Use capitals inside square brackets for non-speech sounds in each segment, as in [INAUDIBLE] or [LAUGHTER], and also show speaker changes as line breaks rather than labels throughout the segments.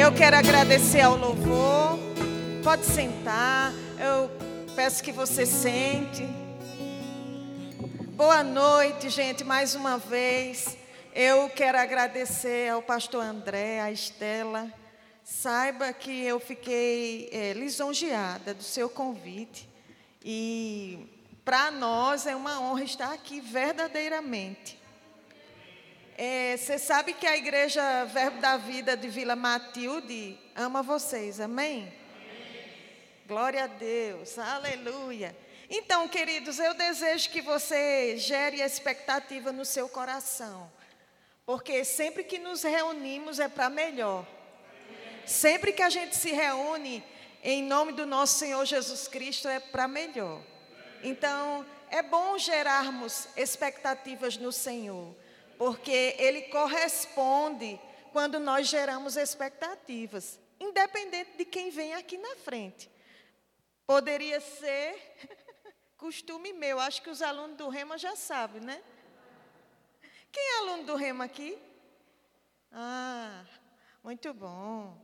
Eu quero agradecer ao louvor. Pode sentar. Eu peço que você sente. Boa noite, gente, mais uma vez. Eu quero agradecer ao pastor André, à Estela. Saiba que eu fiquei é, lisonjeada do seu convite. E para nós é uma honra estar aqui verdadeiramente. É, você sabe que a igreja Verbo da Vida de Vila Matilde ama vocês, amém? amém? Glória a Deus, aleluia. Então, queridos, eu desejo que você gere expectativa no seu coração, porque sempre que nos reunimos é para melhor. Sempre que a gente se reúne em nome do nosso Senhor Jesus Cristo é para melhor. Então, é bom gerarmos expectativas no Senhor porque ele corresponde quando nós geramos expectativas, independente de quem vem aqui na frente. Poderia ser [LAUGHS] costume meu, acho que os alunos do Rema já sabem, né? Quem é aluno do Rema aqui? Ah, muito bom.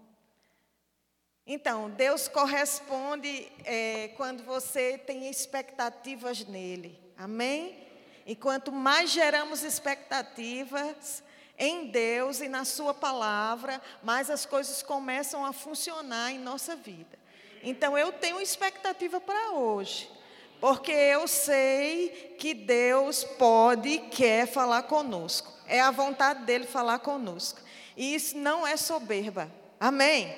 Então, Deus corresponde é, quando você tem expectativas nele. Amém? E quanto mais geramos expectativas em Deus e na Sua palavra, mais as coisas começam a funcionar em nossa vida. Então eu tenho expectativa para hoje, porque eu sei que Deus pode e quer falar conosco. É a vontade dele falar conosco. E isso não é soberba. Amém?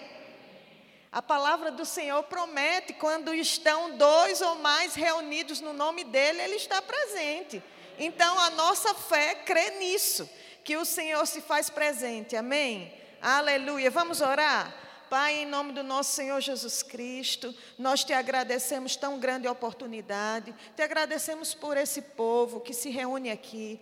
A palavra do Senhor promete: quando estão dois ou mais reunidos no nome dEle, Ele está presente. Então a nossa fé crê nisso, que o Senhor se faz presente. Amém? Aleluia. Vamos orar? Pai, em nome do nosso Senhor Jesus Cristo, nós te agradecemos tão grande oportunidade, te agradecemos por esse povo que se reúne aqui,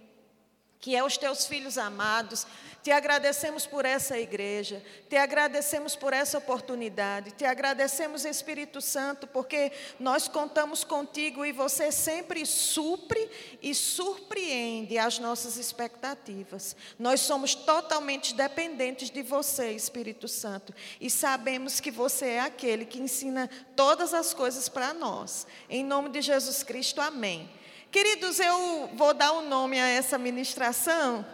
que é os teus filhos amados, te agradecemos por essa igreja, te agradecemos por essa oportunidade, te agradecemos, Espírito Santo, porque nós contamos contigo e você sempre supre e surpreende as nossas expectativas. Nós somos totalmente dependentes de você, Espírito Santo, e sabemos que você é aquele que ensina todas as coisas para nós. Em nome de Jesus Cristo, amém. Queridos, eu vou dar um nome a essa ministração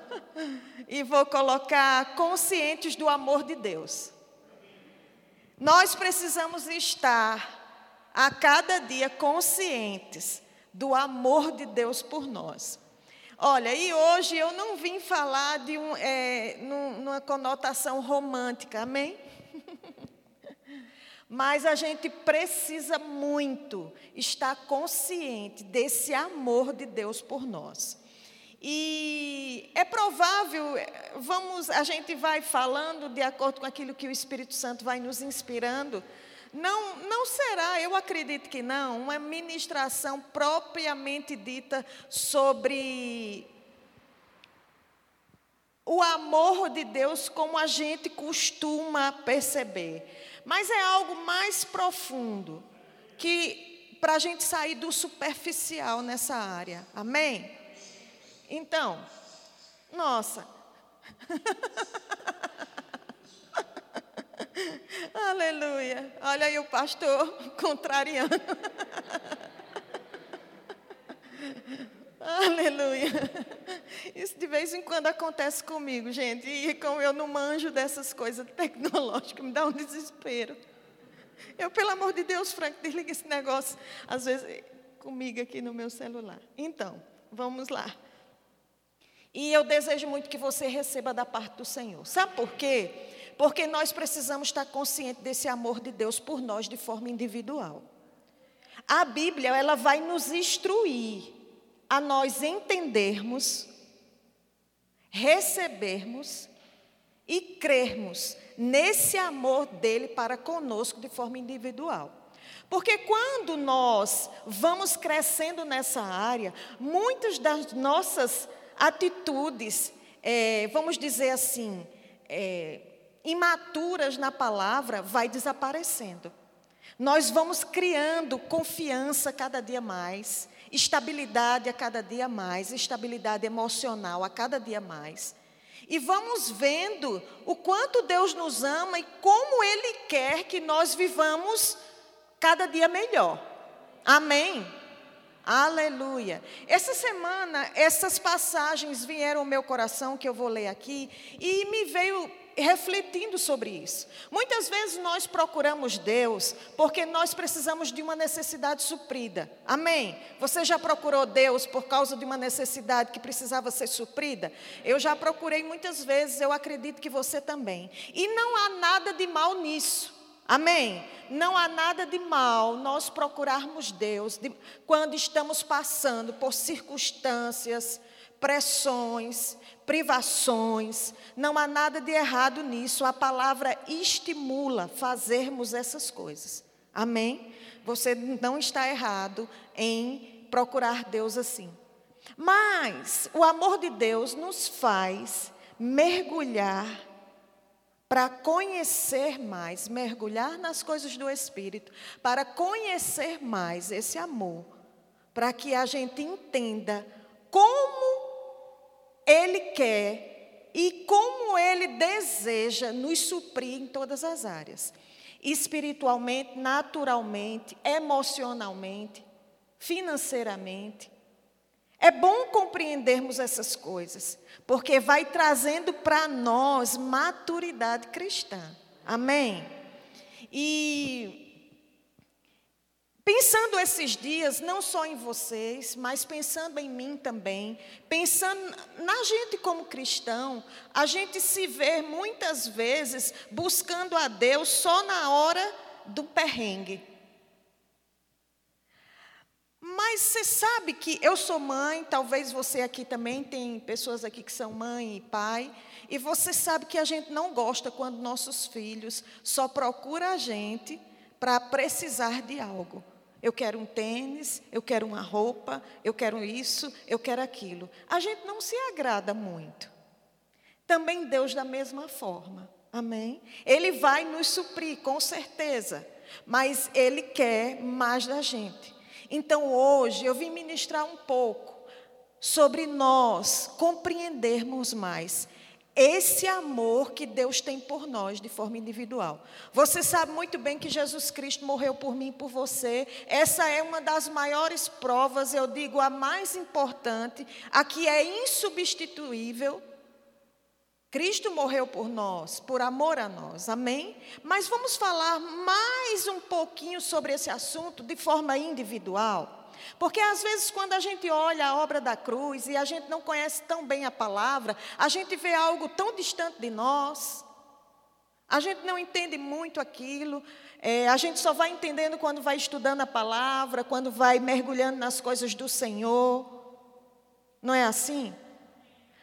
e vou colocar conscientes do amor de Deus. Nós precisamos estar a cada dia conscientes do amor de Deus por nós. Olha, e hoje eu não vim falar de um, é, numa conotação romântica, amém? Mas a gente precisa muito estar consciente desse amor de Deus por nós. E é provável, vamos, a gente vai falando de acordo com aquilo que o Espírito Santo vai nos inspirando. Não, não será, eu acredito que não, uma ministração propriamente dita sobre o amor de Deus como a gente costuma perceber. Mas é algo mais profundo, que para a gente sair do superficial nessa área. Amém? Então, nossa. [LAUGHS] Aleluia. Olha aí o pastor [LAUGHS] contrariando. Aleluia. [LAUGHS] Isso de vez em quando acontece comigo, gente. E como eu não manjo dessas coisas tecnológicas, [LAUGHS] me dá um desespero. Eu, pelo amor de Deus, Frank, desliga esse negócio, às vezes, comigo aqui no meu celular. Então, vamos lá. E eu desejo muito que você receba da parte do Senhor. Sabe por quê? Porque nós precisamos estar conscientes desse amor de Deus por nós de forma individual. A Bíblia, ela vai nos instruir a nós entendermos, recebermos e crermos nesse amor dele para conosco de forma individual. Porque quando nós vamos crescendo nessa área, muitas das nossas atitudes, é, vamos dizer assim, é, imaturas na palavra, vai desaparecendo. Nós vamos criando confiança cada dia mais, estabilidade a cada dia mais, estabilidade emocional a cada dia mais. E vamos vendo o quanto Deus nos ama e como Ele quer que nós vivamos cada dia melhor. Amém? Aleluia. Essa semana, essas passagens vieram ao meu coração, que eu vou ler aqui, e me veio refletindo sobre isso. Muitas vezes nós procuramos Deus porque nós precisamos de uma necessidade suprida. Amém? Você já procurou Deus por causa de uma necessidade que precisava ser suprida? Eu já procurei muitas vezes, eu acredito que você também. E não há nada de mal nisso. Amém? Não há nada de mal nós procurarmos Deus de, quando estamos passando por circunstâncias, pressões, privações. Não há nada de errado nisso. A palavra estimula fazermos essas coisas. Amém? Você não está errado em procurar Deus assim. Mas o amor de Deus nos faz mergulhar para conhecer mais, mergulhar nas coisas do Espírito, para conhecer mais esse amor, para que a gente entenda como Ele quer e como Ele deseja nos suprir em todas as áreas espiritualmente, naturalmente, emocionalmente, financeiramente. É bom compreendermos essas coisas, porque vai trazendo para nós maturidade cristã. Amém? E pensando esses dias, não só em vocês, mas pensando em mim também, pensando na gente como cristão, a gente se vê muitas vezes buscando a Deus só na hora do perrengue. Mas você sabe que eu sou mãe, talvez você aqui também tem pessoas aqui que são mãe e pai, e você sabe que a gente não gosta quando nossos filhos só procuram a gente para precisar de algo. Eu quero um tênis, eu quero uma roupa, eu quero isso, eu quero aquilo. A gente não se agrada muito. Também Deus da mesma forma. Amém? Ele vai nos suprir, com certeza, mas Ele quer mais da gente. Então hoje eu vim ministrar um pouco sobre nós compreendermos mais esse amor que Deus tem por nós de forma individual. Você sabe muito bem que Jesus Cristo morreu por mim e por você. Essa é uma das maiores provas, eu digo a mais importante, a que é insubstituível Cristo morreu por nós, por amor a nós, amém? Mas vamos falar mais um pouquinho sobre esse assunto de forma individual. Porque às vezes, quando a gente olha a obra da cruz e a gente não conhece tão bem a palavra, a gente vê algo tão distante de nós, a gente não entende muito aquilo, é, a gente só vai entendendo quando vai estudando a palavra, quando vai mergulhando nas coisas do Senhor. Não é assim?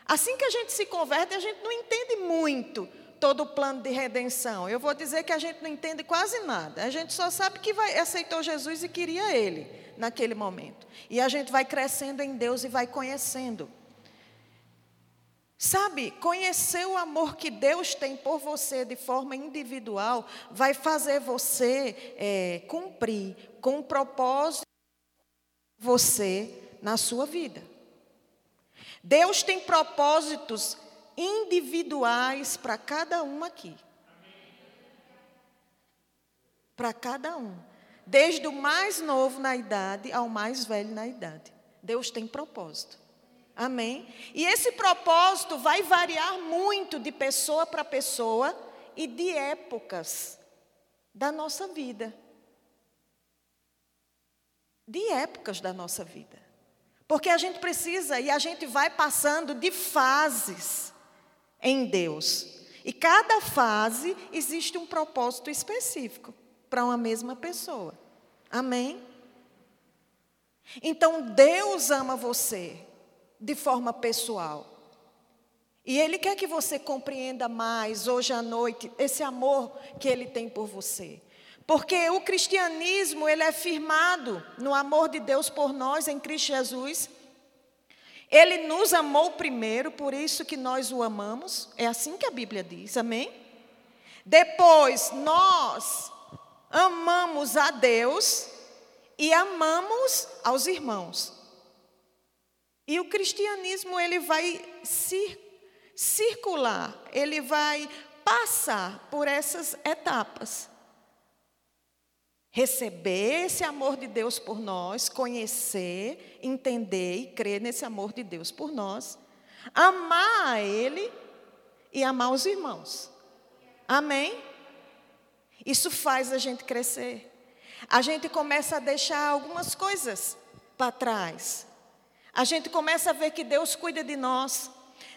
Assim que a gente se converte, a gente não entende muito todo o plano de redenção. Eu vou dizer que a gente não entende quase nada. A gente só sabe que vai, aceitou Jesus e queria Ele naquele momento. E a gente vai crescendo em Deus e vai conhecendo. Sabe, conhecer o amor que Deus tem por você de forma individual vai fazer você é, cumprir com o propósito você na sua vida. Deus tem propósitos individuais para cada um aqui. Para cada um. Desde o mais novo na idade ao mais velho na idade. Deus tem propósito. Amém? E esse propósito vai variar muito de pessoa para pessoa e de épocas da nossa vida. De épocas da nossa vida. Porque a gente precisa e a gente vai passando de fases em Deus. E cada fase existe um propósito específico para uma mesma pessoa. Amém? Então Deus ama você de forma pessoal. E Ele quer que você compreenda mais hoje à noite esse amor que Ele tem por você. Porque o cristianismo, ele é firmado no amor de Deus por nós em Cristo Jesus. Ele nos amou primeiro, por isso que nós o amamos. É assim que a Bíblia diz, amém? Depois, nós amamos a Deus e amamos aos irmãos. E o cristianismo, ele vai circular, ele vai passar por essas etapas. Receber esse amor de Deus por nós, conhecer, entender e crer nesse amor de Deus por nós, amar a Ele e amar os irmãos. Amém? Isso faz a gente crescer. A gente começa a deixar algumas coisas para trás. A gente começa a ver que Deus cuida de nós.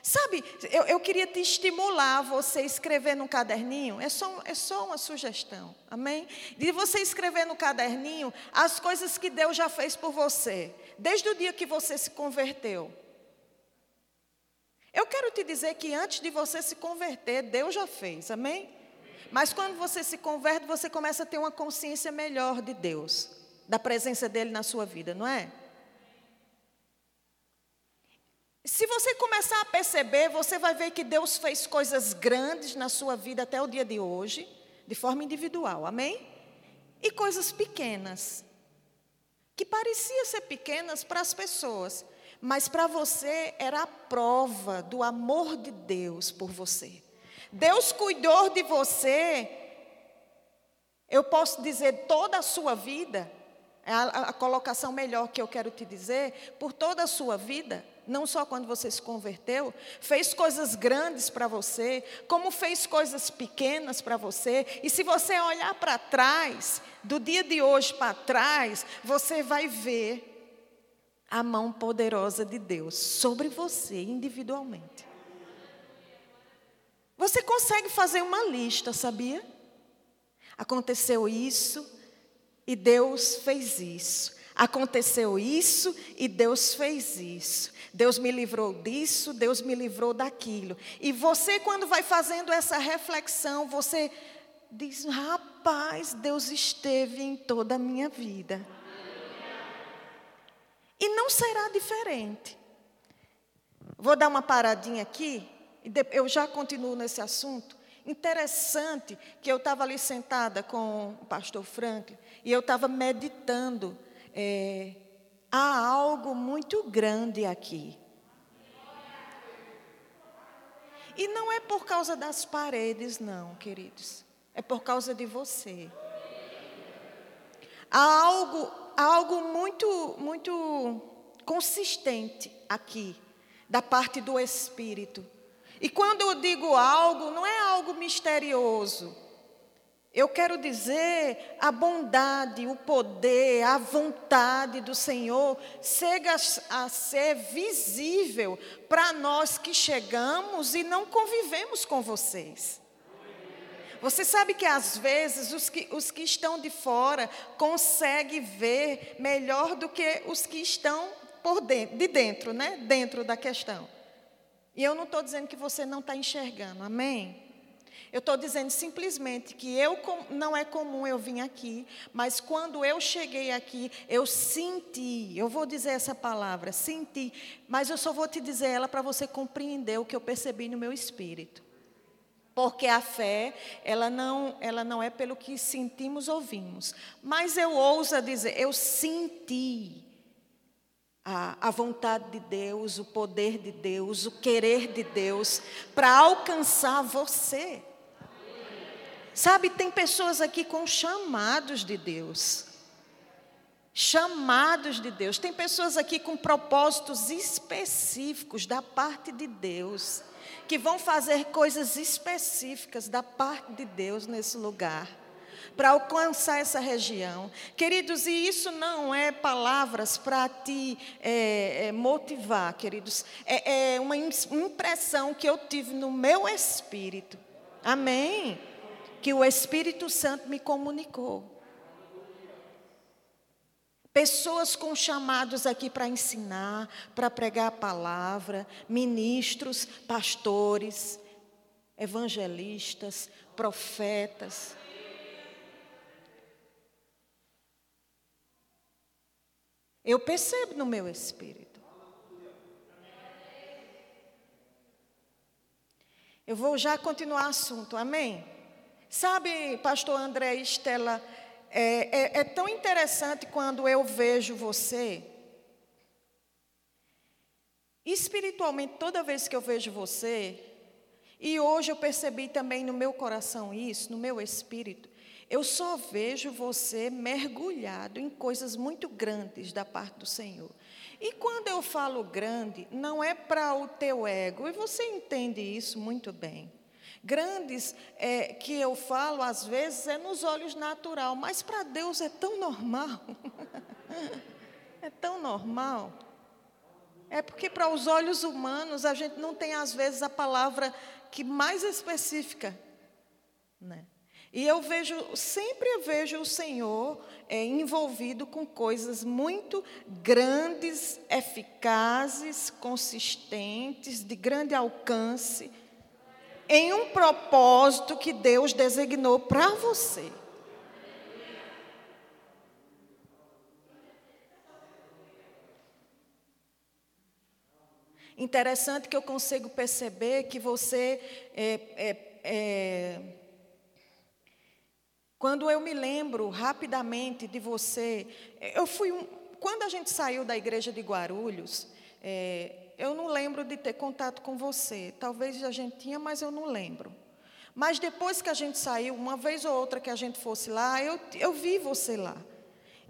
Sabe, eu, eu queria te estimular a você escrever no caderninho, é só, é só uma sugestão, amém? De você escrever no caderninho as coisas que Deus já fez por você, desde o dia que você se converteu. Eu quero te dizer que antes de você se converter, Deus já fez, amém? Mas quando você se converte, você começa a ter uma consciência melhor de Deus, da presença dele na sua vida, não é? Se você começar a perceber, você vai ver que Deus fez coisas grandes na sua vida até o dia de hoje, de forma individual, amém? E coisas pequenas, que pareciam ser pequenas para as pessoas, mas para você era a prova do amor de Deus por você. Deus cuidou de você, eu posso dizer toda a sua vida, é a, a, colocação melhor que eu quero te dizer, por toda a sua vida, não só quando você se converteu, fez coisas grandes para você, como fez coisas pequenas para você, e se você olhar para trás, do dia de hoje para trás, você vai ver a mão poderosa de Deus sobre você individualmente. Você consegue fazer uma lista, sabia? Aconteceu isso e Deus fez isso. Aconteceu isso e Deus fez isso. Deus me livrou disso, Deus me livrou daquilo. E você, quando vai fazendo essa reflexão, você diz: rapaz, Deus esteve em toda a minha vida. E não será diferente. Vou dar uma paradinha aqui, eu já continuo nesse assunto. Interessante que eu estava ali sentada com o pastor Franklin e eu estava meditando. É, há algo muito grande aqui. E não é por causa das paredes, não, queridos. É por causa de você. Há algo algo muito, muito consistente aqui, da parte do Espírito. E quando eu digo algo, não é algo misterioso. Eu quero dizer a bondade, o poder, a vontade do Senhor chega a ser visível para nós que chegamos e não convivemos com vocês. Você sabe que às vezes os que, os que estão de fora conseguem ver melhor do que os que estão por dentro, de dentro, né? Dentro da questão. E eu não estou dizendo que você não está enxergando, amém? Eu estou dizendo simplesmente que eu não é comum eu vir aqui, mas quando eu cheguei aqui, eu senti, eu vou dizer essa palavra, senti, mas eu só vou te dizer ela para você compreender o que eu percebi no meu espírito. Porque a fé, ela não, ela não é pelo que sentimos ou ouvimos. Mas eu ouso dizer, eu senti a, a vontade de Deus, o poder de Deus, o querer de Deus para alcançar você. Sabe, tem pessoas aqui com chamados de Deus. Chamados de Deus. Tem pessoas aqui com propósitos específicos da parte de Deus que vão fazer coisas específicas da parte de Deus nesse lugar, para alcançar essa região. Queridos, e isso não é palavras para te é, é, motivar, queridos, é, é uma impressão que eu tive no meu espírito. Amém? Que o Espírito Santo me comunicou. Pessoas com chamados aqui para ensinar, para pregar a palavra, ministros, pastores, evangelistas, profetas. Eu percebo no meu espírito. Eu vou já continuar o assunto, amém? Sabe, pastor André Estela, é, é, é tão interessante quando eu vejo você. Espiritualmente, toda vez que eu vejo você, E hoje eu percebi também no meu coração isso, no meu espírito. Eu só vejo você mergulhado em coisas muito grandes da parte do Senhor. E quando eu falo grande, não é para o teu ego, e você entende isso muito bem. Grandes é, que eu falo, às vezes, é nos olhos natural, mas para Deus é tão normal. [LAUGHS] é tão normal. É porque para os olhos humanos a gente não tem, às vezes, a palavra que mais específica. Né? E eu vejo, sempre eu vejo o Senhor é, envolvido com coisas muito grandes, eficazes, consistentes, de grande alcance, em um propósito que Deus designou para você. Interessante que eu consigo perceber que você é, é, é, quando eu me lembro rapidamente de você, eu fui um, quando a gente saiu da igreja de Guarulhos, é, eu não lembro de ter contato com você. Talvez a gente tinha, mas eu não lembro. Mas depois que a gente saiu, uma vez ou outra que a gente fosse lá, eu, eu vi você lá.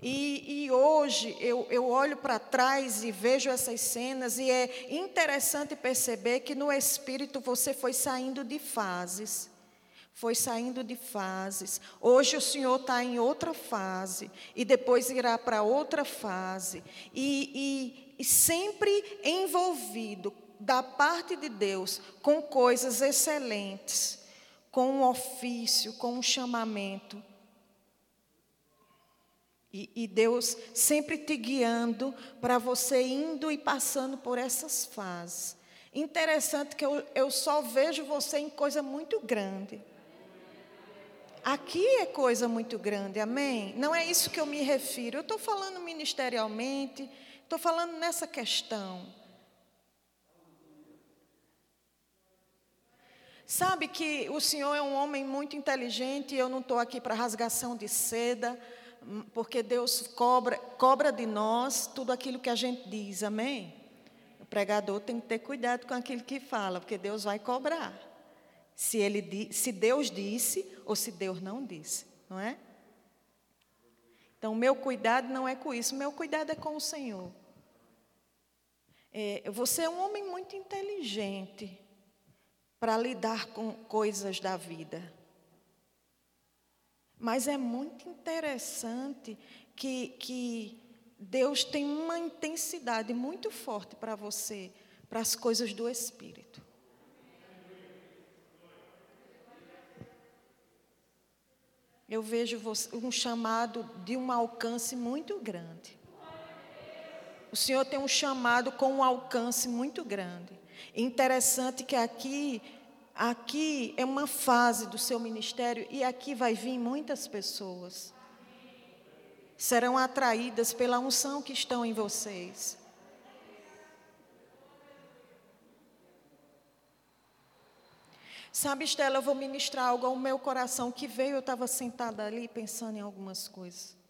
E, e hoje eu, eu olho para trás e vejo essas cenas, e é interessante perceber que no espírito você foi saindo de fases. Foi saindo de fases. Hoje o Senhor está em outra fase, e depois irá para outra fase. E, sempre envolvido da parte de Deus com coisas excelentes, com um ofício, com um chamamento. E, e Deus sempre te guiando para você indo e passando por essas fases. Interessante que eu, eu só vejo você em coisa muito grande. Aqui é coisa muito grande, amém? Não é isso que eu me refiro. Eu estou falando ministerialmente, estou falando nessa questão. Sabe que o Senhor é um homem muito inteligente e eu não estou aqui para rasgação de seda porque Deus cobra, cobra de nós tudo aquilo que a gente diz, amém? O pregador tem que ter cuidado com aquilo que fala, porque Deus vai cobrar. Se, ele, se Deus disse ou se Deus não disse, não é? Então, meu cuidado não é com isso, meu cuidado é com o Senhor. É, você é um homem muito inteligente para lidar com coisas da vida. Mas é muito interessante que, que Deus tem uma intensidade muito forte para você, para as coisas do Espírito. Eu vejo um chamado de um alcance muito grande. O Senhor tem um chamado com um alcance muito grande. Interessante que aqui Aqui é uma fase do seu ministério e aqui vai vir muitas pessoas. Serão atraídas pela unção que estão em vocês. Sabe, Estela, eu vou ministrar algo ao meu coração que veio, eu estava sentada ali pensando em algumas coisas.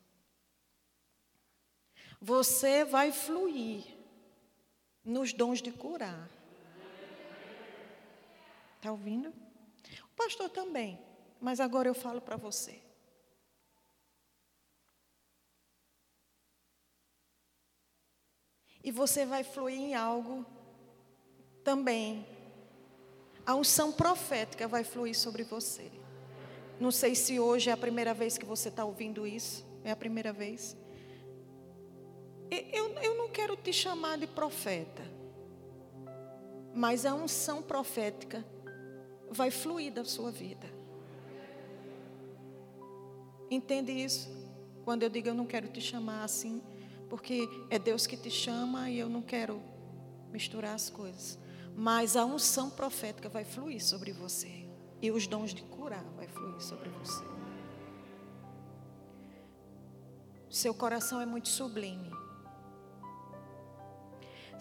Você vai fluir nos dons de curar. Está ouvindo? O pastor também, mas agora eu falo para você. E você vai fluir em algo também. A unção profética vai fluir sobre você. Não sei se hoje é a primeira vez que você está ouvindo isso. É a primeira vez. Eu, eu não quero te chamar de profeta. Mas a unção profética vai fluir da sua vida. Entende isso? Quando eu digo eu não quero te chamar assim, porque é Deus que te chama e eu não quero misturar as coisas. Mas a unção profética vai fluir sobre você. E os dons de curar vai fluir sobre você. Seu coração é muito sublime.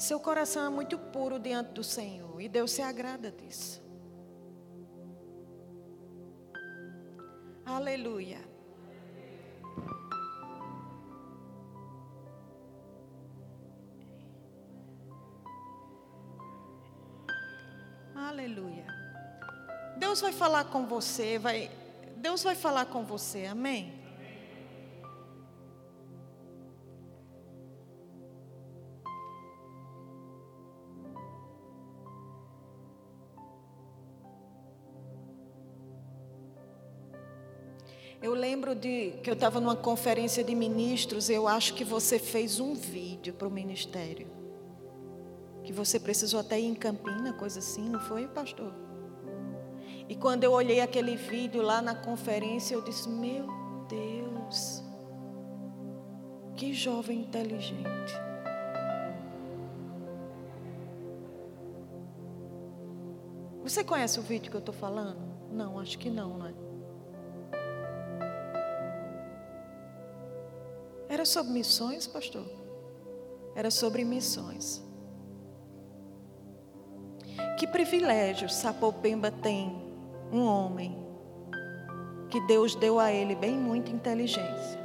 Seu coração é muito puro diante do Senhor. E Deus se agrada disso. Aleluia. Aleluia. Deus vai falar com você, vai, Deus vai falar com você, amém? Eu lembro de que eu estava numa conferência de ministros, eu acho que você fez um vídeo para o ministério. Que você precisou até ir em Campina, coisa assim, não foi, pastor? E quando eu olhei aquele vídeo lá na conferência, eu disse: Meu Deus, que jovem inteligente. Você conhece o vídeo que eu estou falando? Não, acho que não, não é? Era sobre missões, pastor? Era sobre missões. Que privilégio Sapopemba tem um homem que Deus deu a ele bem muita inteligência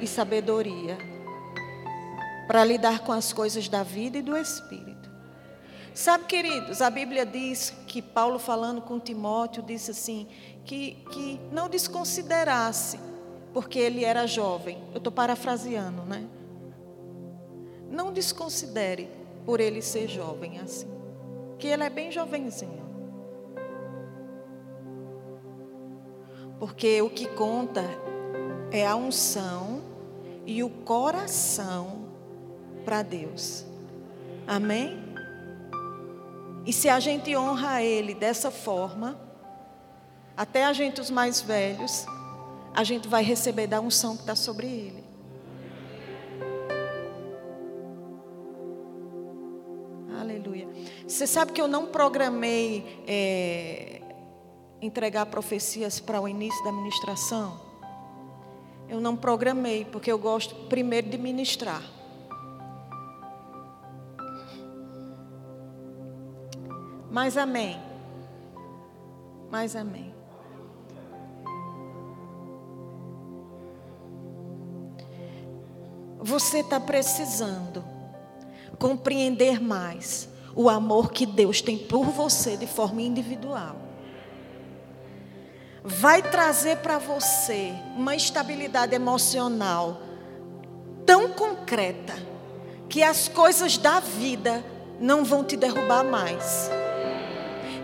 e sabedoria para lidar com as coisas da vida e do espírito. Sabe, queridos, a Bíblia diz que Paulo falando com Timóteo disse assim que, que não desconsiderasse porque ele era jovem. Eu estou parafraseando, né? Não desconsidere por ele ser jovem assim. Que ele é bem jovenzinho. Porque o que conta é a unção e o coração para Deus. Amém? E se a gente honra Ele dessa forma, até a gente os mais velhos, a gente vai receber da unção que está sobre ele. Aleluia. Você sabe que eu não programei é, entregar profecias para o início da ministração? Eu não programei, porque eu gosto primeiro de ministrar. Mas amém. Mas amém. Você está precisando compreender mais o amor que Deus tem por você de forma individual. Vai trazer para você uma estabilidade emocional tão concreta que as coisas da vida não vão te derrubar mais.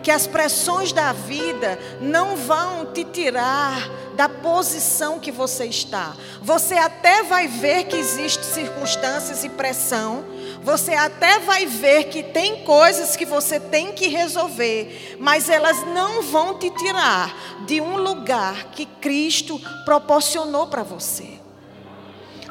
Que as pressões da vida não vão te tirar da posição que você está. Você até vai ver que existem circunstâncias e pressão. Você até vai ver que tem coisas que você tem que resolver, mas elas não vão te tirar de um lugar que Cristo proporcionou para você.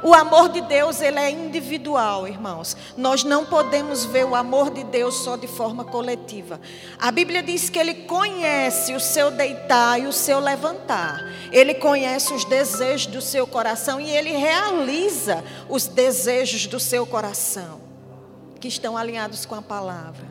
O amor de Deus, ele é individual, irmãos. Nós não podemos ver o amor de Deus só de forma coletiva. A Bíblia diz que ele conhece o seu deitar e o seu levantar. Ele conhece os desejos do seu coração e ele realiza os desejos do seu coração, que estão alinhados com a palavra.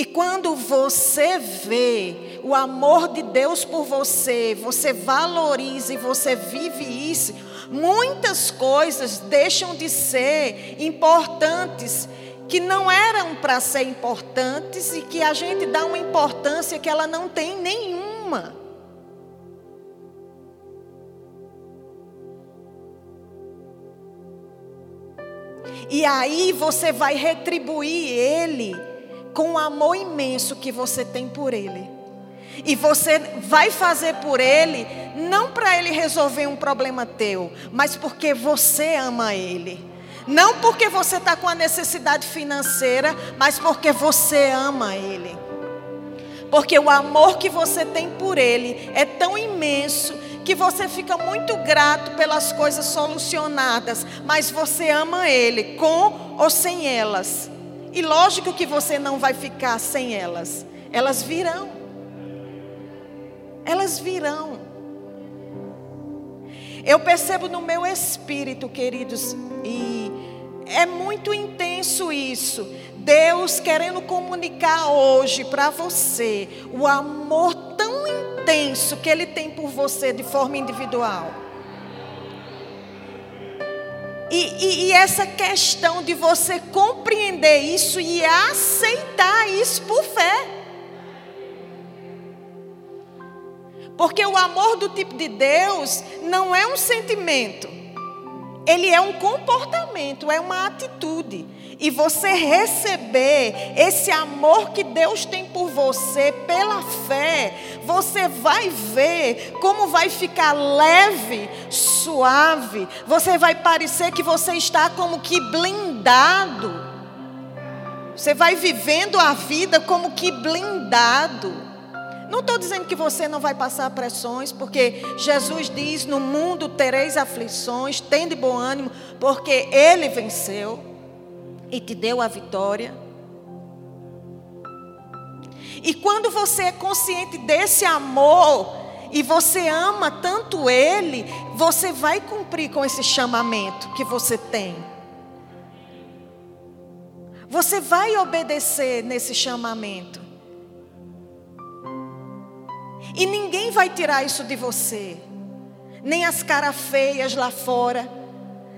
E quando você vê o amor de Deus por você, você valoriza e você vive isso, muitas coisas deixam de ser importantes que não eram para ser importantes e que a gente dá uma importância que ela não tem nenhuma. E aí você vai retribuir ele com o amor imenso que você tem por Ele. E você vai fazer por Ele, não para Ele resolver um problema teu, mas porque você ama Ele. Não porque você está com a necessidade financeira, mas porque você ama Ele. Porque o amor que você tem por Ele é tão imenso que você fica muito grato pelas coisas solucionadas, mas você ama Ele, com ou sem elas. E lógico que você não vai ficar sem elas. Elas virão. Elas virão. Eu percebo no meu espírito, queridos, e é muito intenso isso. Deus querendo comunicar hoje para você o amor tão intenso que Ele tem por você de forma individual. E, e, e, essa questão de você compreender isso e aceitar isso por fé. Porque o amor do tipo de Deus não é um sentimento, ele é um comportamento, é uma atitude e você receber esse amor que Deus tem por você pela fé, você vai ver como vai ficar leve, suave. Você vai parecer que você está como que blindado. Você vai vivendo a vida como que blindado. Não estou dizendo que você não vai passar pressões, porque Jesus diz: No mundo tereis aflições, tende bom ânimo, porque Ele venceu e te deu a vitória. E quando você é consciente desse amor e você ama tanto Ele, você vai cumprir com esse chamamento que você tem. Você vai obedecer nesse chamamento. E ninguém vai tirar isso de você. Nem as caras feias lá fora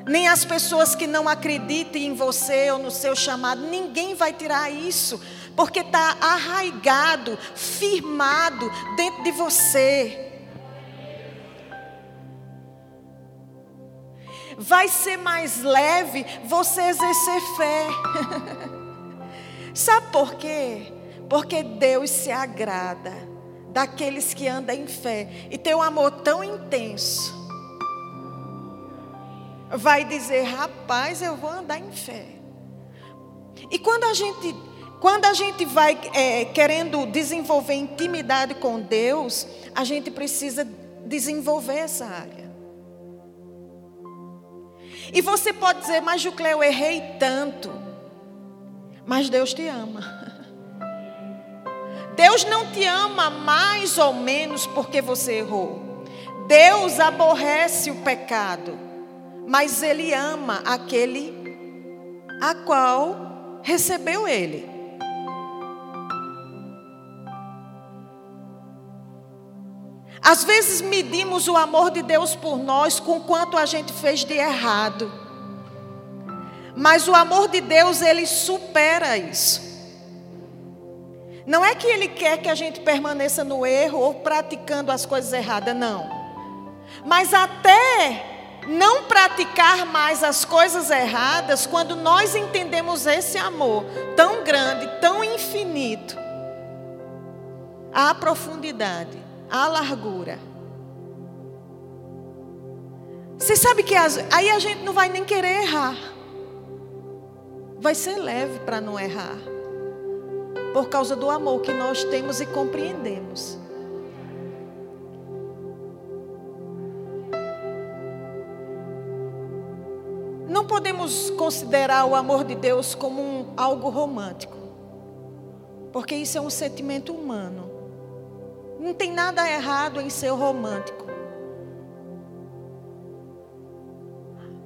nem as pessoas que não acreditem em você ou no seu chamado, ninguém vai tirar isso, porque está arraigado, firmado dentro de você. Vai ser mais leve você exercer fé. [LAUGHS] Sabe por quê? Porque Deus se agrada daqueles que andam em fé e tem um amor tão intenso vai dizer: rapaz, eu vou andar em fé. E quando a gente, quando a gente vai é, querendo desenvolver intimidade com Deus, a gente precisa desenvolver essa área. E você pode dizer, mas Juclé, eu errei tanto. Mas Deus te ama. [LAUGHS] Deus não te ama mais ou menos porque você errou. Deus aborrece o pecado mas ele ama aquele a qual recebeu ele. Às vezes medimos o amor de Deus por nós com quanto a gente fez de errado. Mas o amor de Deus, ele supera isso. Não é que ele quer que a gente permaneça no erro ou praticando as coisas erradas, não. Mas até não praticar mais as coisas erradas quando nós entendemos esse amor tão grande, tão infinito, a profundidade, a largura. Você sabe que as, aí a gente não vai nem querer errar. Vai ser leve para não errar. Por causa do amor que nós temos e compreendemos. Podemos considerar o amor de Deus como um, algo romântico, porque isso é um sentimento humano. Não tem nada errado em ser romântico.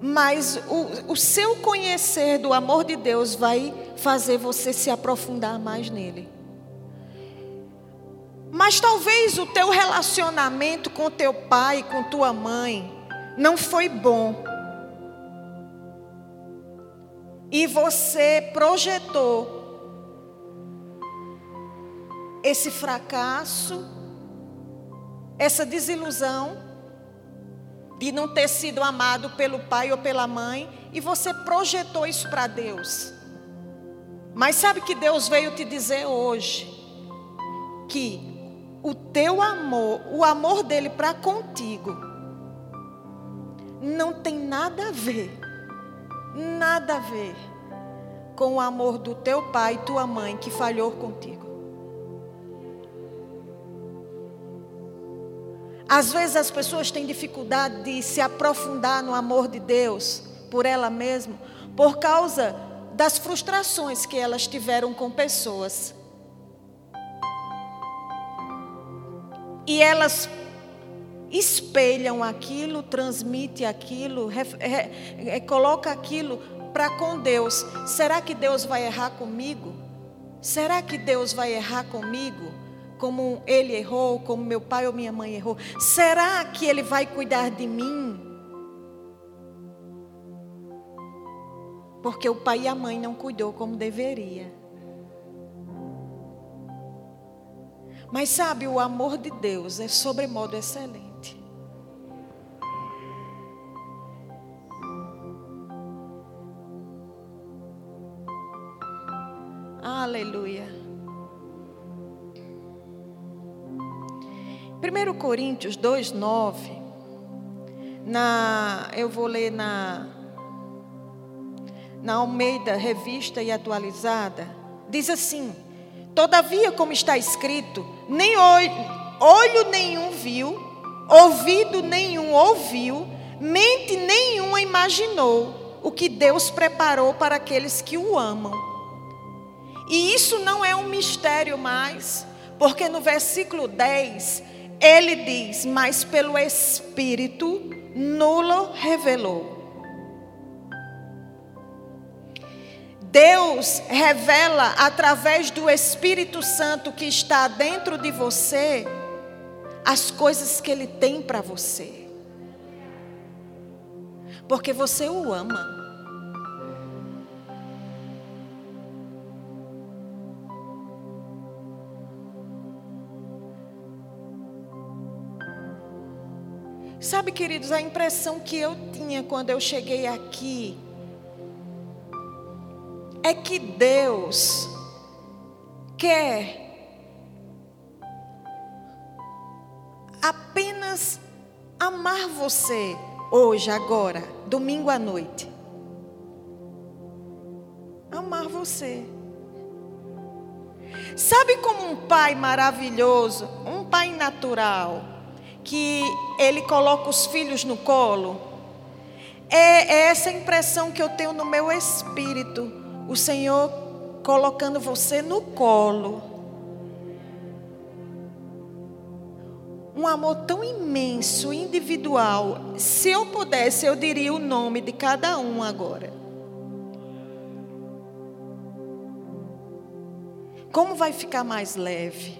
Mas o, o seu conhecer do amor de Deus vai fazer você se aprofundar mais nele. Mas talvez o teu relacionamento com teu pai, com tua mãe, não foi bom. E você projetou esse fracasso, essa desilusão de não ter sido amado pelo pai ou pela mãe, e você projetou isso para Deus. Mas sabe que Deus veio te dizer hoje que o teu amor, o amor dele para contigo, não tem nada a ver nada a ver com o amor do teu pai e tua mãe que falhou contigo. Às vezes as pessoas têm dificuldade de se aprofundar no amor de Deus por ela mesma, por causa das frustrações que elas tiveram com pessoas. E elas espelham aquilo, transmite aquilo, re, re, coloca aquilo para com Deus. Será que Deus vai errar comigo? Será que Deus vai errar comigo? Como ele errou, como meu pai ou minha mãe errou? Será que ele vai cuidar de mim? porque o pai e a mãe não cuidou como deveria. Mas sabe, o amor de Deus é sobremodo excelente. Aleluia. 1 Coríntios 2, 9. Na, eu vou ler na, na Almeida, revista e atualizada. Diz assim: Todavia, como está escrito, nem olho, olho nenhum viu, ouvido nenhum ouviu, mente nenhuma imaginou o que Deus preparou para aqueles que o amam. E isso não é um mistério mais, porque no versículo 10 ele diz: Mas pelo Espírito nulo revelou. Deus revela através do Espírito Santo que está dentro de você as coisas que Ele tem para você. Porque você o ama. Sabe, queridos, a impressão que eu tinha quando eu cheguei aqui é que Deus quer apenas amar você hoje, agora, domingo à noite. Amar você. Sabe como um pai maravilhoso, um pai natural, que ele coloca os filhos no colo? É, é essa impressão que eu tenho no meu espírito o Senhor colocando você no colo. Um amor tão imenso, individual. Se eu pudesse, eu diria o nome de cada um agora. Como vai ficar mais leve?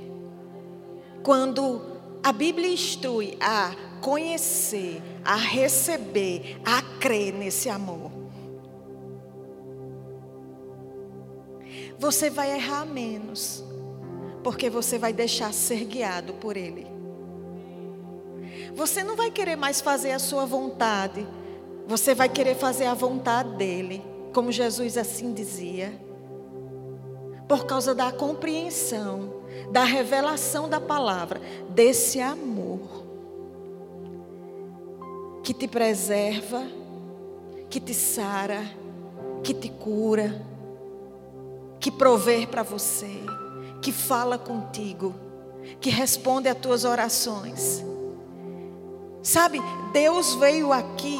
Quando a Bíblia instrui a conhecer, a receber, a crer nesse amor. você vai errar menos, porque você vai deixar ser guiado por Ele. Você não vai querer mais fazer a sua vontade, você vai querer fazer a vontade dEle, como Jesus assim dizia, por causa da compreensão, da revelação da palavra, desse amor que te preserva, que te sara, que te cura que provê para você, que fala contigo, que responde às tuas orações. Sabe, Deus veio aqui.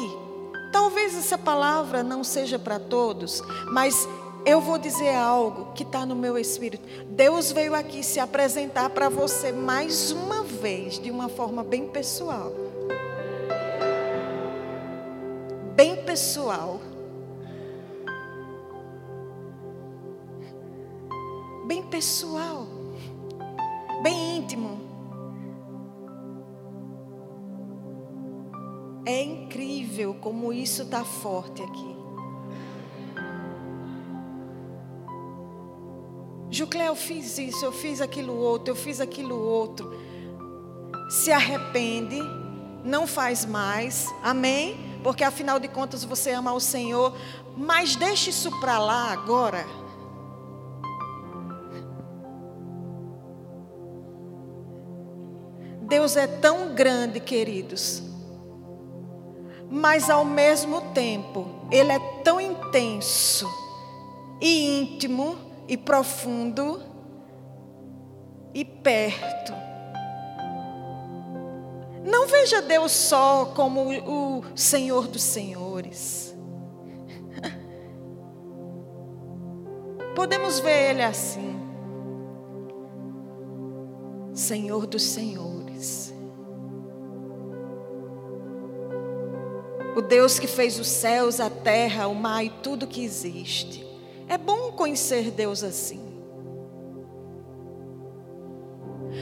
Talvez essa palavra não seja para todos, mas eu vou dizer algo que está no meu espírito. Deus veio aqui se apresentar para você mais uma vez, de uma forma bem pessoal. Bem pessoal. bem pessoal, bem íntimo. É incrível como isso está forte aqui. Juclé, eu fiz isso, eu fiz aquilo outro, eu fiz aquilo outro. Se arrepende, não faz mais, amém? Porque afinal de contas você ama o Senhor, mas deixe isso para lá agora. Deus é tão grande, queridos, mas ao mesmo tempo, Ele é tão intenso e íntimo e profundo e perto. Não veja Deus só como o Senhor dos Senhores. [LAUGHS] Podemos ver Ele assim. Senhor dos Senhores. O Deus que fez os céus, a terra, o mar e tudo que existe. É bom conhecer Deus assim.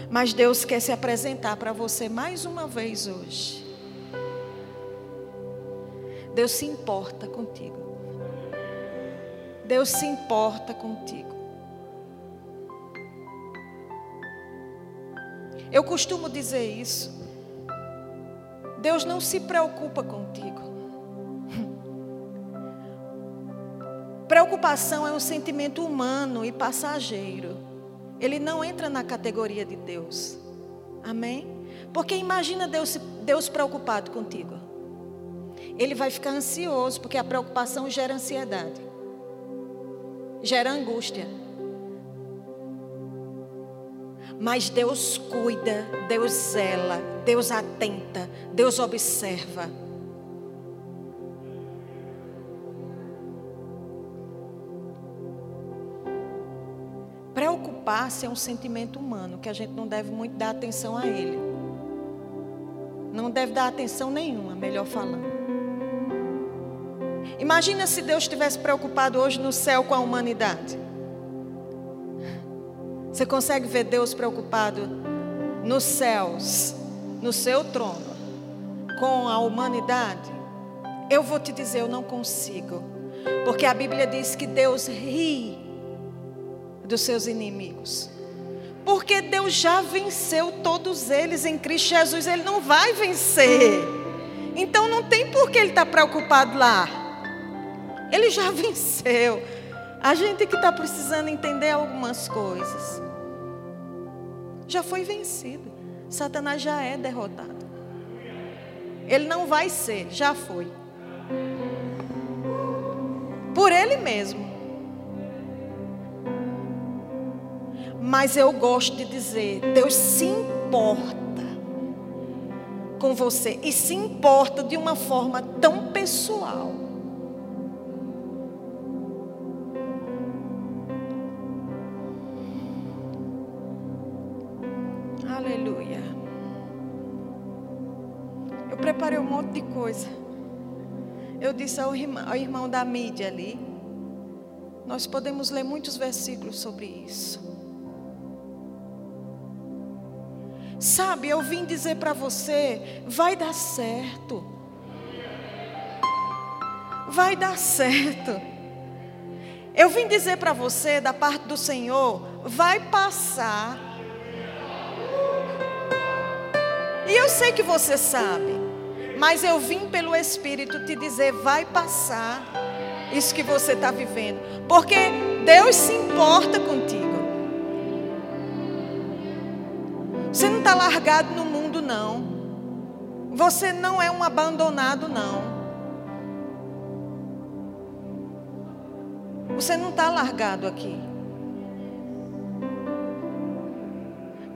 Mas Deus quer se apresentar para você mais uma vez hoje. Deus se importa contigo. Deus se importa contigo. Eu costumo dizer isso. Deus não se preocupa contigo. Preocupação é um sentimento humano e passageiro. Ele não entra na categoria de Deus. Amém? Porque imagina Deus, Deus preocupado contigo. Ele vai ficar ansioso, porque a preocupação gera ansiedade, gera angústia. Mas Deus cuida, Deus zela, Deus atenta, Deus observa. Preocupar-se é um sentimento humano que a gente não deve muito dar atenção a ele. Não deve dar atenção nenhuma, melhor falando. Imagina se Deus estivesse preocupado hoje no céu com a humanidade. Você consegue ver Deus preocupado nos céus, no seu trono, com a humanidade? Eu vou te dizer, eu não consigo. Porque a Bíblia diz que Deus ri dos seus inimigos. Porque Deus já venceu todos eles em Cristo Jesus, Ele não vai vencer. Então não tem por que Ele estar tá preocupado lá. Ele já [LAUGHS] venceu. A gente que está precisando entender algumas coisas já foi vencido. Satanás já é derrotado. Ele não vai ser, já foi. Por ele mesmo. Mas eu gosto de dizer, Deus se importa com você e se importa de uma forma tão pessoal. preparei um monte de coisa. Eu disse ao irmão, ao irmão da mídia ali, nós podemos ler muitos versículos sobre isso. Sabe, eu vim dizer para você, vai dar certo. Vai dar certo. Eu vim dizer para você, da parte do Senhor, vai passar. E eu sei que você sabe. Mas eu vim pelo Espírito te dizer: vai passar isso que você está vivendo. Porque Deus se importa contigo. Você não está largado no mundo, não. Você não é um abandonado, não. Você não está largado aqui.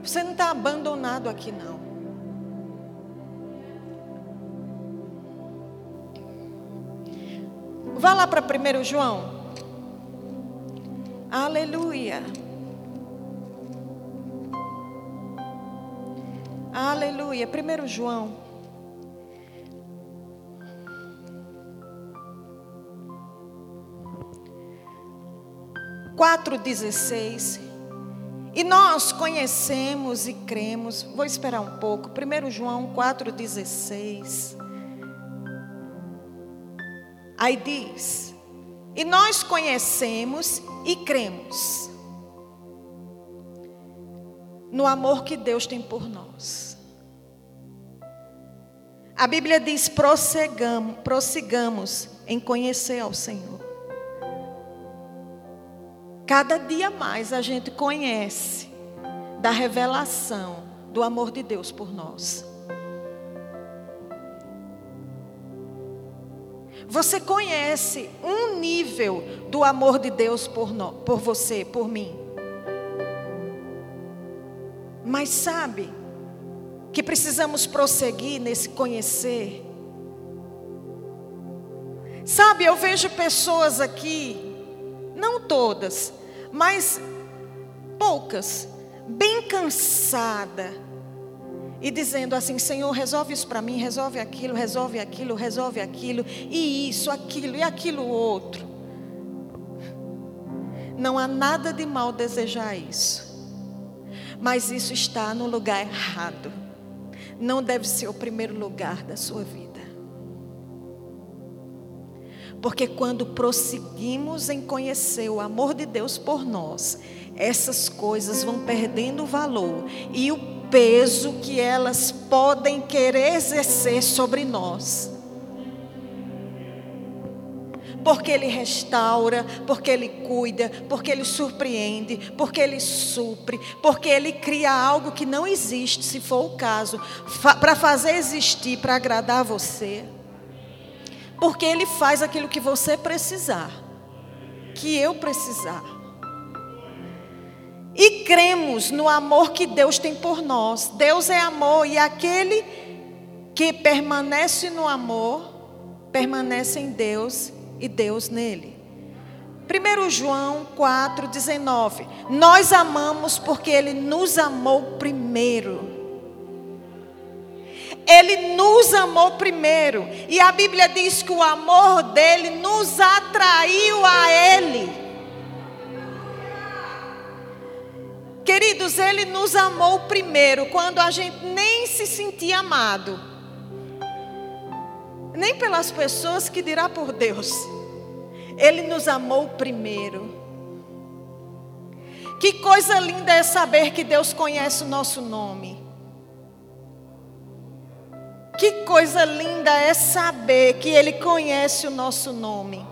Você não está abandonado aqui, não. Vá lá para 1 João. Aleluia. Aleluia. 1 João. Quatro dezesseis. E nós conhecemos e cremos. Vou esperar um pouco. 1 João 4,16. Aí diz: E nós conhecemos e cremos no amor que Deus tem por nós. A Bíblia diz: prossigamos, prossigamos em conhecer ao Senhor. Cada dia mais a gente conhece da revelação do amor de Deus por nós. Você conhece um nível do amor de Deus por, no, por você, por mim. Mas sabe que precisamos prosseguir nesse conhecer. Sabe, eu vejo pessoas aqui, não todas, mas poucas, bem cansada e dizendo assim: Senhor, resolve isso para mim, resolve aquilo, resolve aquilo, resolve aquilo, e isso, aquilo e aquilo outro. Não há nada de mal desejar isso, mas isso está no lugar errado, não deve ser o primeiro lugar da sua vida. Porque quando prosseguimos em conhecer o amor de Deus por nós, essas coisas vão perdendo valor e o peso que elas podem querer exercer sobre nós porque Ele restaura, porque Ele cuida, porque Ele surpreende, porque Ele supre, porque Ele cria algo que não existe, se for o caso, para fazer existir, para agradar você. Porque Ele faz aquilo que você precisar, que eu precisar. E cremos no amor que Deus tem por nós. Deus é amor e aquele que permanece no amor, permanece em Deus e Deus nele. 1 João 4,19. Nós amamos porque Ele nos amou primeiro. Ele nos amou primeiro. E a Bíblia diz que o amor dele nos atraiu a Ele. Queridos, Ele nos amou primeiro, quando a gente nem se sentia amado nem pelas pessoas que dirá por Deus. Ele nos amou primeiro. Que coisa linda é saber que Deus conhece o nosso nome. Que coisa linda é saber que Ele conhece o nosso nome.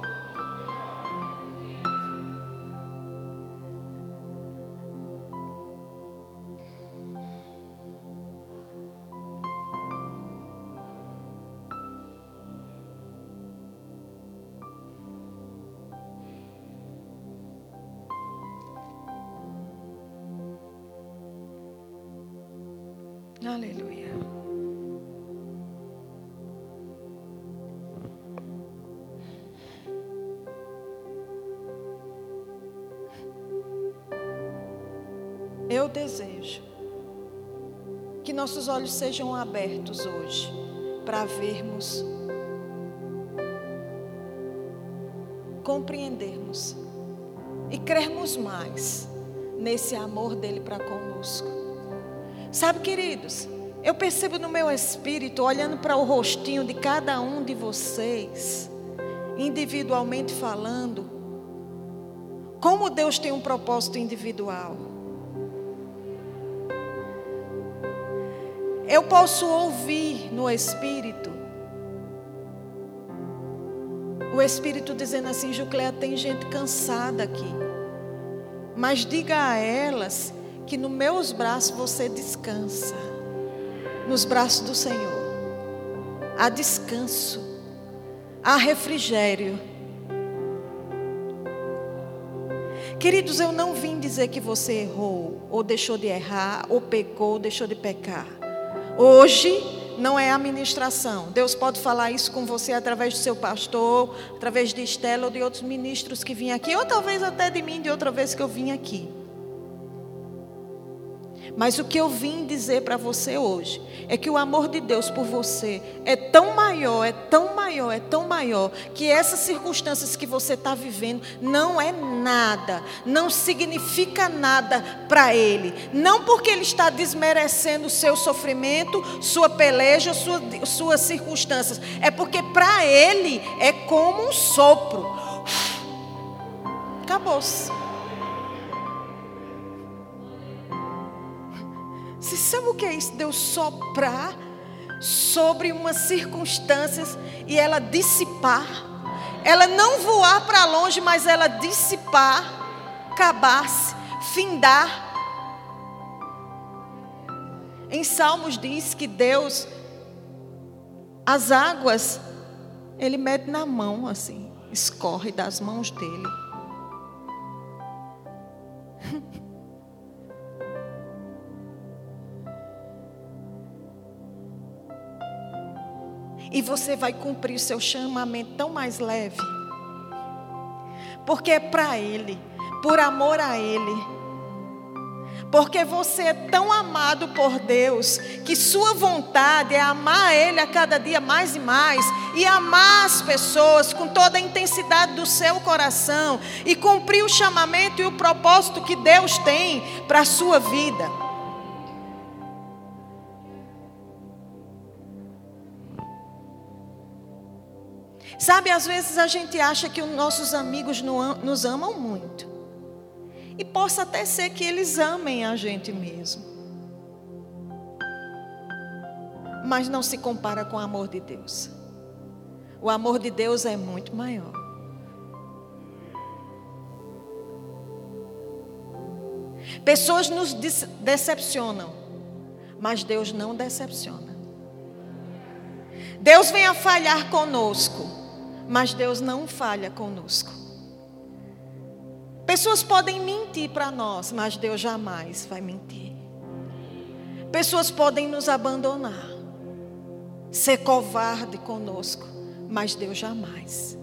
Aleluia. Eu desejo que nossos olhos sejam abertos hoje para vermos, compreendermos e crermos mais nesse amor dele para conosco. Sabe, queridos, eu percebo no meu espírito, olhando para o rostinho de cada um de vocês, individualmente falando, como Deus tem um propósito individual. Eu posso ouvir no espírito, o espírito dizendo assim: Jucleia, tem gente cansada aqui, mas diga a elas que nos meus braços você descansa. Nos braços do Senhor. Há descanso. Há refrigério. Queridos, eu não vim dizer que você errou, ou deixou de errar, ou pecou, ou deixou de pecar. Hoje não é a ministração. Deus pode falar isso com você através do seu pastor, através de Estela ou de outros ministros que vêm aqui, ou talvez até de mim de outra vez que eu vim aqui. Mas o que eu vim dizer para você hoje é que o amor de Deus por você é tão maior, é tão maior, é tão maior, que essas circunstâncias que você está vivendo não é nada, não significa nada para Ele. Não porque Ele está desmerecendo o seu sofrimento, sua peleja, sua, suas circunstâncias, é porque para Ele é como um sopro. Acabou-se. Sabe o que é isso? Deus soprar sobre umas circunstâncias e ela dissipar. Ela não voar para longe, mas ela dissipar, acabar-se, findar. Em Salmos diz que Deus, as águas, Ele mete na mão assim, escorre das mãos dele. E você vai cumprir seu chamamento tão mais leve. Porque é para Ele, por amor a Ele. Porque você é tão amado por Deus, que sua vontade é amar Ele a cada dia mais e mais, e amar as pessoas com toda a intensidade do seu coração, e cumprir o chamamento e o propósito que Deus tem para a sua vida. Sabe, às vezes a gente acha que os nossos amigos nos amam muito. E possa até ser que eles amem a gente mesmo. Mas não se compara com o amor de Deus. O amor de Deus é muito maior. Pessoas nos decepcionam, mas Deus não decepciona. Deus vem a falhar conosco, mas Deus não falha conosco. Pessoas podem mentir para nós, mas Deus jamais vai mentir. Pessoas podem nos abandonar, ser covarde conosco, mas Deus jamais.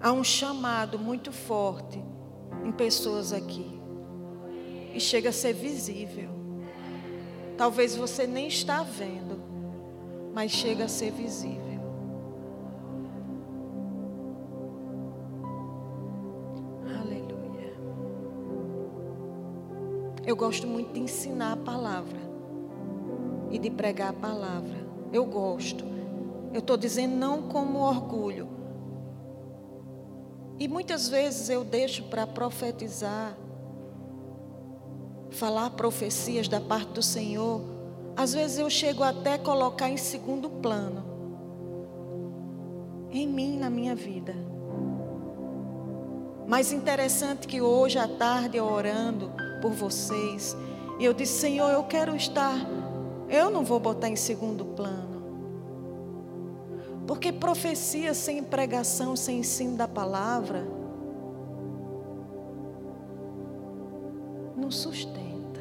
Há um chamado muito forte em pessoas aqui. E chega a ser visível. Talvez você nem está vendo, mas chega a ser visível. Aleluia. Eu gosto muito de ensinar a palavra e de pregar a palavra. Eu gosto. Eu estou dizendo não como orgulho, e muitas vezes eu deixo para profetizar, falar profecias da parte do Senhor. Às vezes eu chego até colocar em segundo plano, em mim, na minha vida. Mas interessante que hoje à tarde eu orando por vocês, e eu disse: Senhor, eu quero estar, eu não vou botar em segundo plano. Porque profecia sem pregação, sem ensino da palavra, não sustenta.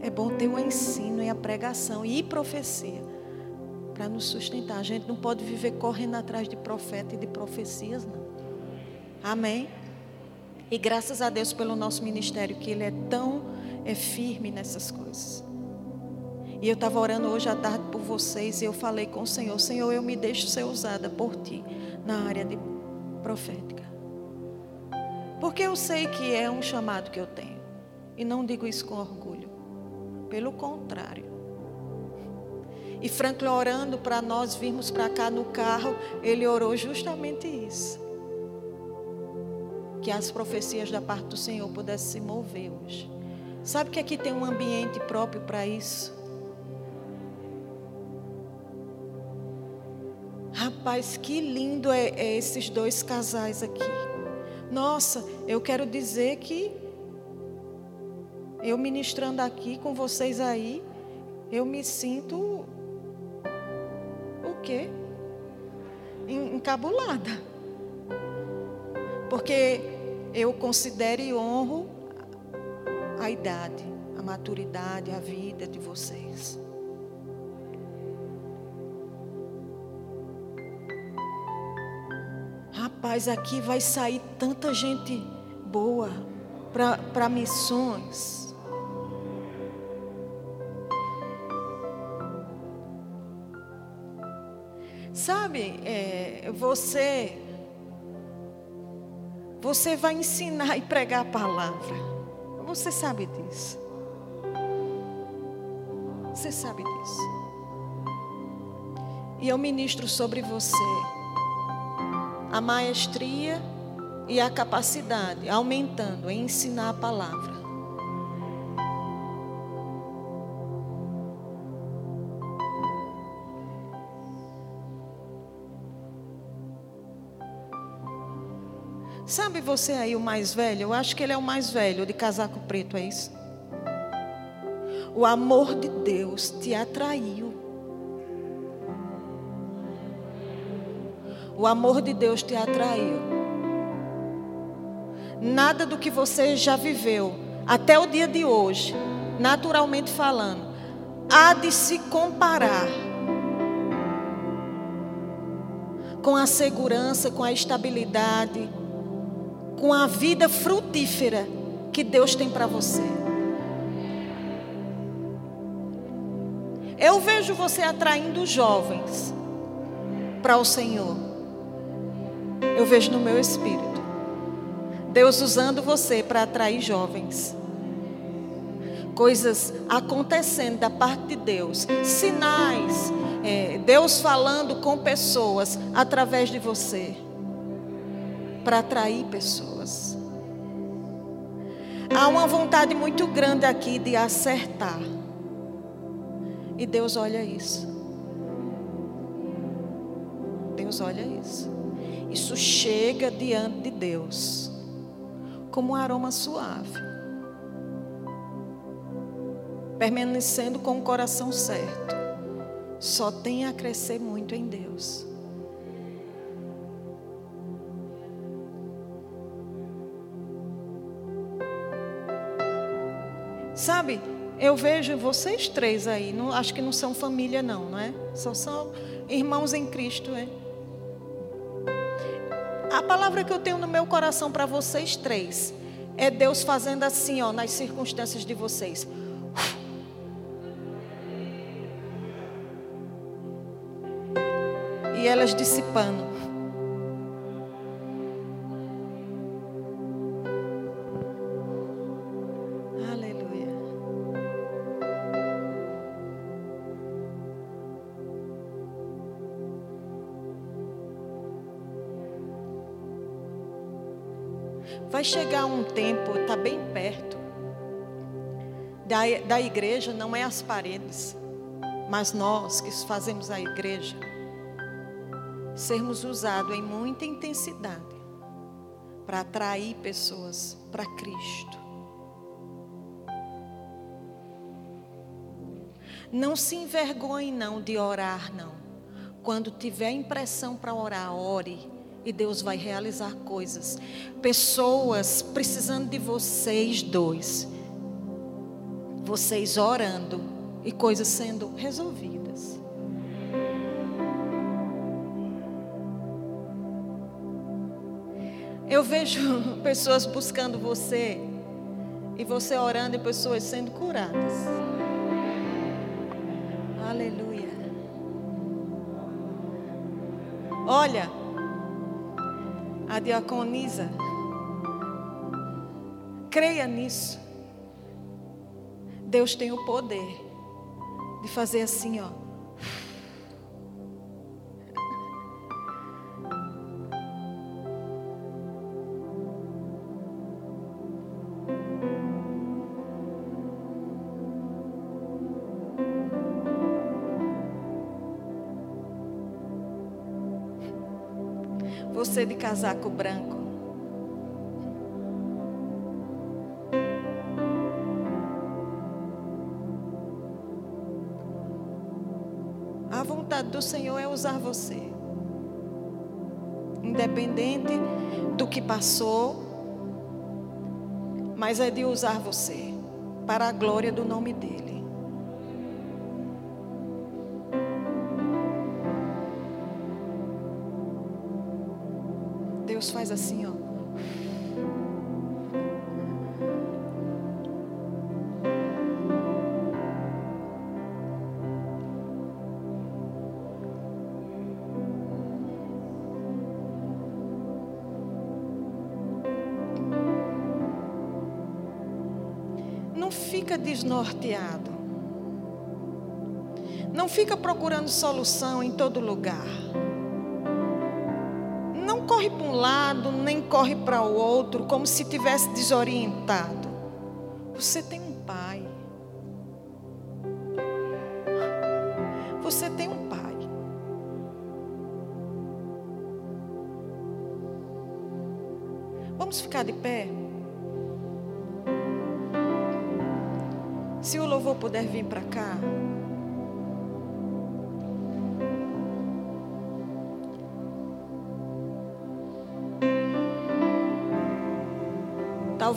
É bom ter o ensino e a pregação e profecia para nos sustentar. A gente não pode viver correndo atrás de profeta e de profecias, não. Amém? E graças a Deus pelo nosso ministério, que ele é tão é firme nessas coisas. E eu estava orando hoje à tarde por vocês e eu falei com o Senhor: Senhor, eu me deixo ser usada por ti na área de profética. Porque eu sei que é um chamado que eu tenho. E não digo isso com orgulho. Pelo contrário. E Franklin orando para nós virmos para cá no carro, ele orou justamente isso. Que as profecias da parte do Senhor pudessem se mover hoje. Sabe que aqui tem um ambiente próprio para isso? Rapaz, que lindo é, é esses dois casais aqui. Nossa, eu quero dizer que eu ministrando aqui com vocês aí, eu me sinto o quê? Encabulada. Porque eu considero e honro a idade, a maturidade, a vida de vocês. Rapaz, aqui vai sair tanta gente boa para missões. Sabe, é, você, você vai ensinar e pregar a palavra. Você sabe disso. Você sabe disso. E eu ministro sobre você a maestria e a capacidade, aumentando em ensinar a palavra. Sabe você aí, o mais velho? Eu acho que ele é o mais velho, de casaco preto, é isso? O amor de Deus te atraiu. O amor de Deus te atraiu. Nada do que você já viveu até o dia de hoje, naturalmente falando, há de se comparar com a segurança, com a estabilidade, com a vida frutífera que Deus tem para você. Eu vejo você atraindo jovens para o Senhor. Eu vejo no meu espírito. Deus usando você para atrair jovens. coisas acontecendo da parte de Deus, sinais, é, Deus falando com pessoas através de você, para atrair pessoas. Há uma vontade muito grande aqui de acertar, e Deus olha isso. Deus olha isso. Isso chega diante de Deus como um aroma suave, permanecendo com o coração certo. Só tem a crescer muito em Deus. Sabe, eu vejo vocês três aí, não, acho que não são família não, não é? Só são irmãos em Cristo, é? A palavra que eu tenho no meu coração para vocês três é Deus fazendo assim, ó, nas circunstâncias de vocês. E elas dissipando. Chegar um tempo, está bem perto, da, da igreja não é as paredes, mas nós que fazemos a igreja, sermos usados em muita intensidade para atrair pessoas para Cristo. Não se envergonhe não de orar não. Quando tiver impressão para orar, ore e Deus vai realizar coisas. Pessoas precisando de vocês dois. Vocês orando e coisas sendo resolvidas. Eu vejo [LAUGHS] pessoas buscando você e você orando e pessoas sendo curadas. Aleluia. Olha, a diaconisa. Creia nisso. Deus tem o poder de fazer assim, ó. Você de casaco branco. A vontade do Senhor é usar você. Independente do que passou, mas é de usar você para a glória do nome dele. Faz assim, ó. Não fica desnorteado. Não fica procurando solução em todo lugar corre para um lado, nem corre para o outro, como se tivesse desorientado. Você tem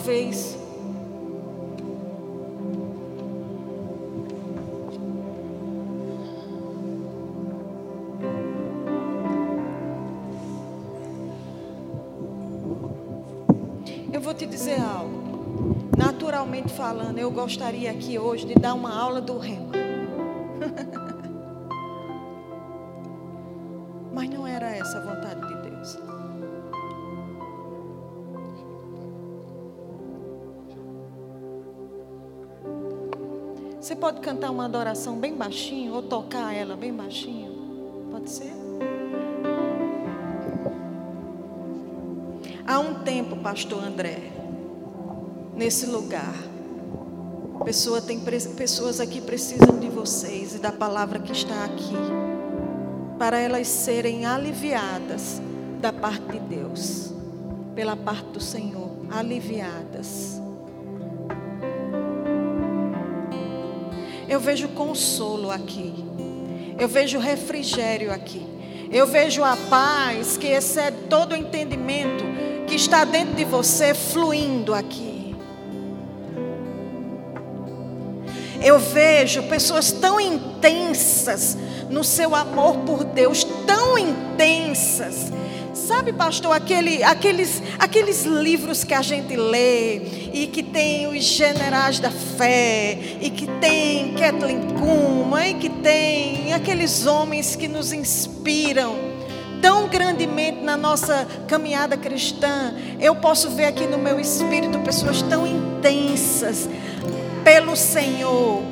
Talvez Eu vou te dizer algo. Naturalmente falando, eu gostaria aqui hoje de dar uma aula do rema. Cantar uma adoração bem baixinho ou tocar ela bem baixinho? Pode ser? Há um tempo, pastor André, nesse lugar, pessoa tem, pessoas aqui precisam de vocês e da palavra que está aqui, para elas serem aliviadas da parte de Deus, pela parte do Senhor, aliviadas. Eu vejo consolo aqui. Eu vejo refrigério aqui. Eu vejo a paz que excede todo o entendimento que está dentro de você fluindo aqui. Eu vejo pessoas tão intensas no seu amor por Deus, tão intensas, Sabe, pastor, aquele, aqueles, aqueles livros que a gente lê e que tem os generais da fé e que tem Kathleen Kuhlman e que tem aqueles homens que nos inspiram tão grandemente na nossa caminhada cristã. Eu posso ver aqui no meu espírito pessoas tão intensas pelo Senhor,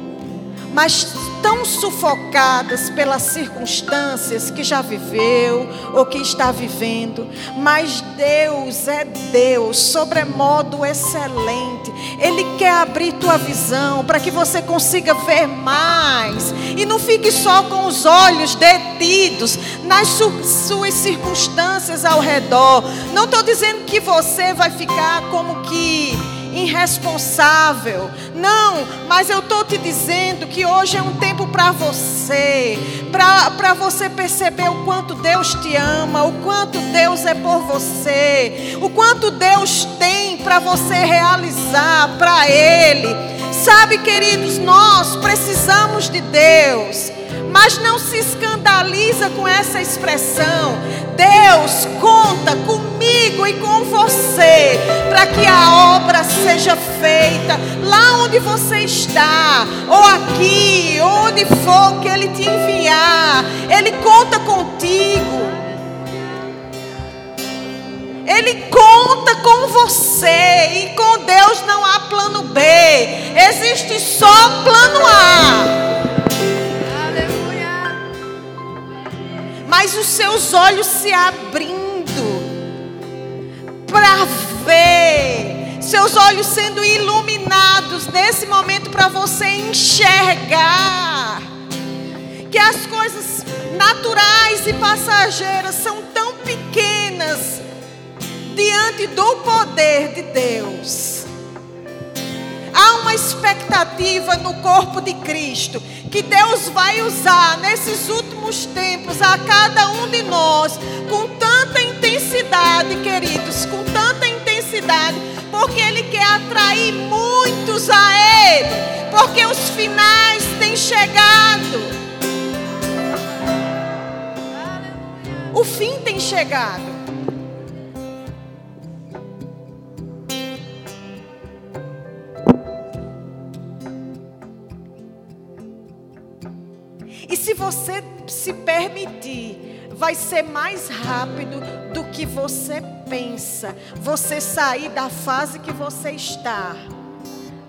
mas tão sufocadas pelas circunstâncias que já viveu ou que está vivendo, mas Deus é Deus, sobremodo excelente. Ele quer abrir tua visão para que você consiga ver mais e não fique só com os olhos detidos nas suas circunstâncias ao redor. Não estou dizendo que você vai ficar como que irresponsável. Não, mas eu estou te dizendo que hoje é um tempo para você, para você perceber o quanto Deus te ama, o quanto Deus é por você, o quanto Deus tem para você realizar para Ele. Sabe, queridos, nós precisamos de Deus. Mas não se escandaliza com essa expressão. Deus conta comigo e com você para que a obra seja feita lá onde você está, ou aqui, onde for que Ele te enviar. Ele conta contigo. Ele conta com você e com Deus não há plano B, existe só plano A. mas os seus olhos se abrindo para ver, seus olhos sendo iluminados nesse momento para você enxergar que as coisas naturais e passageiras são tão pequenas diante do poder de Deus. Há uma expectativa no corpo de Cristo que Deus vai usar nesses últimos tempos a cada um de nós com tanta intensidade, queridos, com tanta intensidade, porque Ele quer atrair muitos a Ele, porque os finais têm chegado. O fim tem chegado. Você se permitir, vai ser mais rápido do que você pensa. Você sair da fase que você está.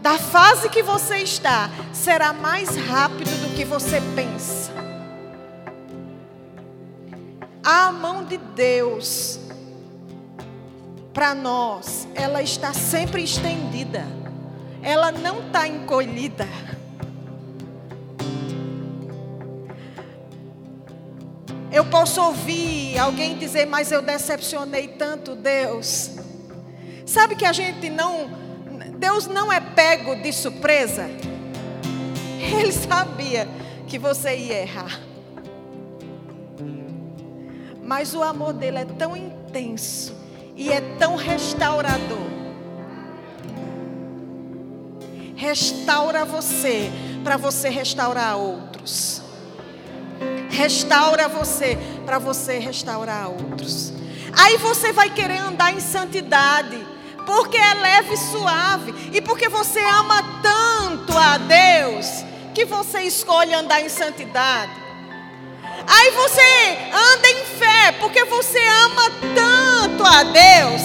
Da fase que você está, será mais rápido do que você pensa. A mão de Deus para nós, ela está sempre estendida. Ela não está encolhida. Eu posso ouvir alguém dizer, mas eu decepcionei tanto Deus. Sabe que a gente não, Deus não é pego de surpresa. [LAUGHS] Ele sabia que você ia errar. Mas o amor dele é tão intenso e é tão restaurador. Restaura você para você restaurar outros restaura você para você restaurar outros. Aí você vai querer andar em santidade, porque é leve e suave, e porque você ama tanto a Deus, que você escolhe andar em santidade. Aí você anda em fé, porque você ama tanto a Deus,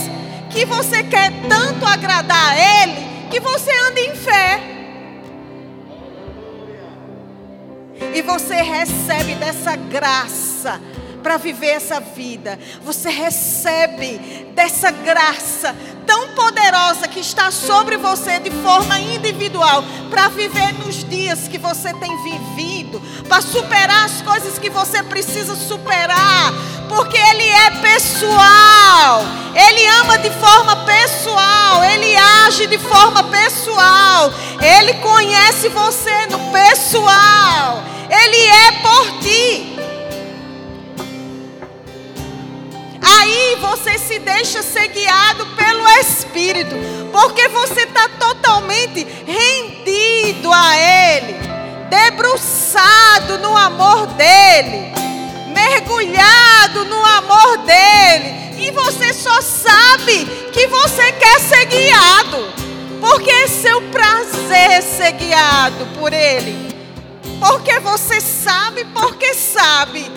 que você quer tanto agradar a Ele, que você anda em fé. E você recebe dessa graça para viver essa vida. Você recebe dessa graça tão poderosa que está sobre você de forma individual para viver nos dias que você tem vivido, para superar as coisas que você precisa superar, porque Ele é pessoal, Ele ama de forma pessoal, Ele age de forma pessoal, Ele conhece você no pessoal, Ele é por ti. Aí você se deixa ser guiado pelo Espírito, porque você está totalmente rendido a Ele, debruçado no amor dEle, mergulhado no amor dEle, e você só sabe que você quer ser guiado, porque é seu prazer ser guiado por Ele, porque você sabe, porque sabe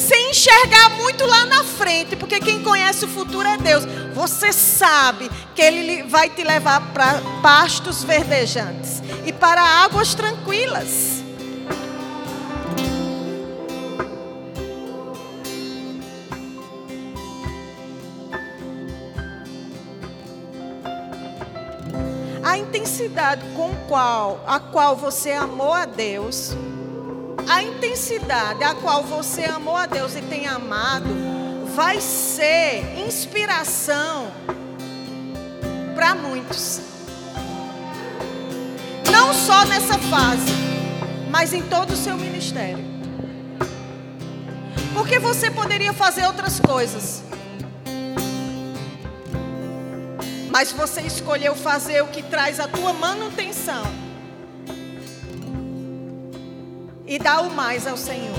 sem enxergar muito lá na frente, porque quem conhece o futuro é Deus. Você sabe que Ele vai te levar para pastos verdejantes e para águas tranquilas. A intensidade com qual, a qual você amou a Deus a intensidade a qual você amou a Deus e tem amado vai ser inspiração para muitos. Não só nessa fase, mas em todo o seu ministério. Porque você poderia fazer outras coisas. Mas você escolheu fazer o que traz a tua manutenção e dá o mais ao Senhor.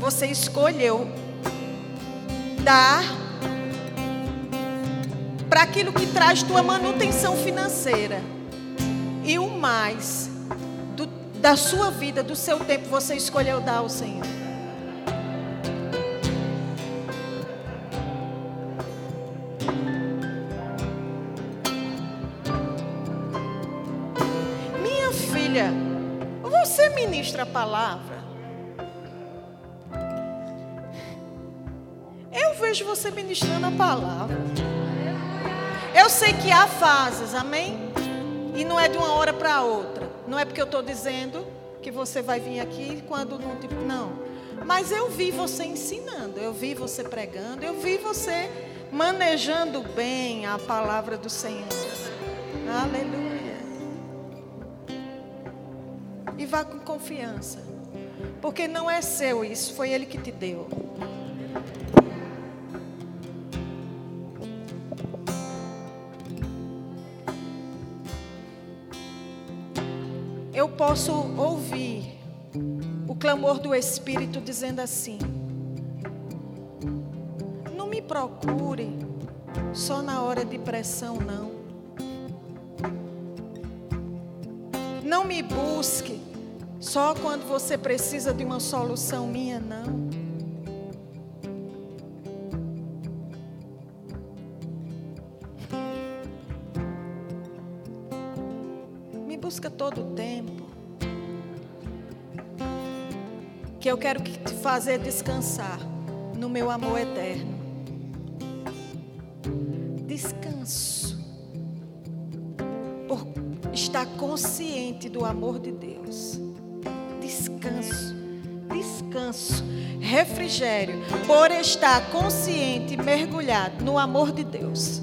Você escolheu dar para aquilo que traz tua manutenção financeira. E o mais do, da sua vida, do seu tempo, você escolheu dar ao Senhor. Ministra a palavra? Eu vejo você ministrando a palavra. Eu sei que há fases, amém? E não é de uma hora para outra. Não é porque eu estou dizendo que você vai vir aqui quando não. Tipo, não. Mas eu vi você ensinando, eu vi você pregando, eu vi você manejando bem a palavra do Senhor. Aleluia. E vá com confiança. Porque não é seu isso, foi Ele que te deu. Eu posso ouvir o clamor do Espírito dizendo assim: Não me procure só na hora de pressão, não. Não me busque só quando você precisa de uma solução minha, não. Me busca todo o tempo. Que eu quero te fazer descansar no meu amor eterno. Descanso. Por estar consciente do amor de Deus descanso, descanso, refrigério, por estar consciente, mergulhado no amor de Deus.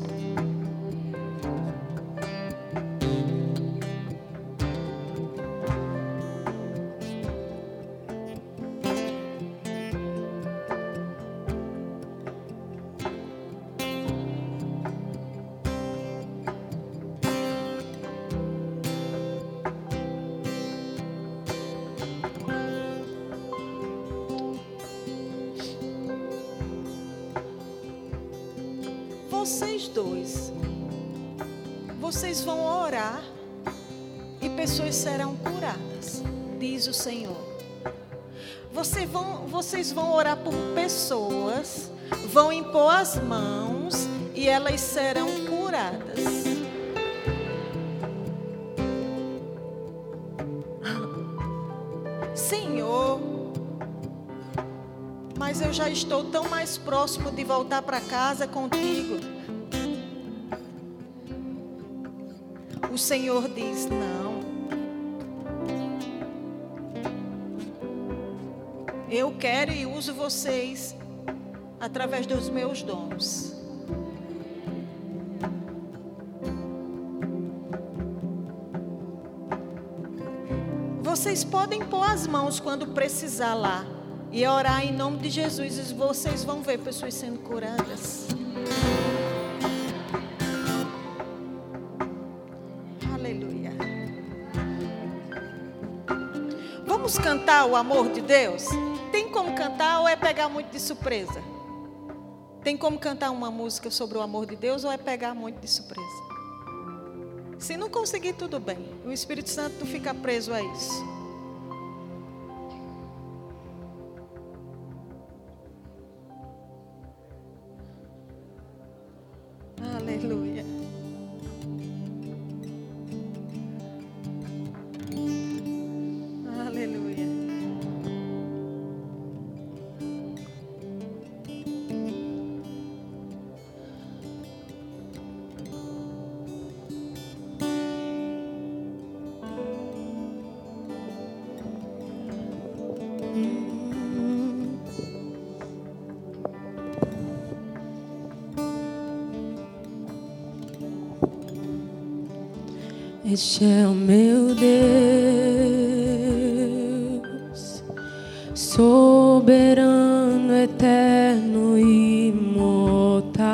mãos e elas serão curadas. [LAUGHS] Senhor, mas eu já estou tão mais próximo de voltar para casa contigo. O Senhor diz: não. Eu quero e uso vocês através dos meus dons. Vocês podem pôr as mãos quando precisar lá e orar em nome de Jesus e vocês vão ver pessoas sendo curadas. Aleluia. Vamos cantar o amor de Deus? Tem como cantar ou é pegar muito de surpresa? Tem como cantar uma música sobre o amor de Deus ou é pegar muito de surpresa? Se não conseguir, tudo bem. O Espírito Santo fica preso a isso.
Este é o meu Deus, soberano, eterno e imortal,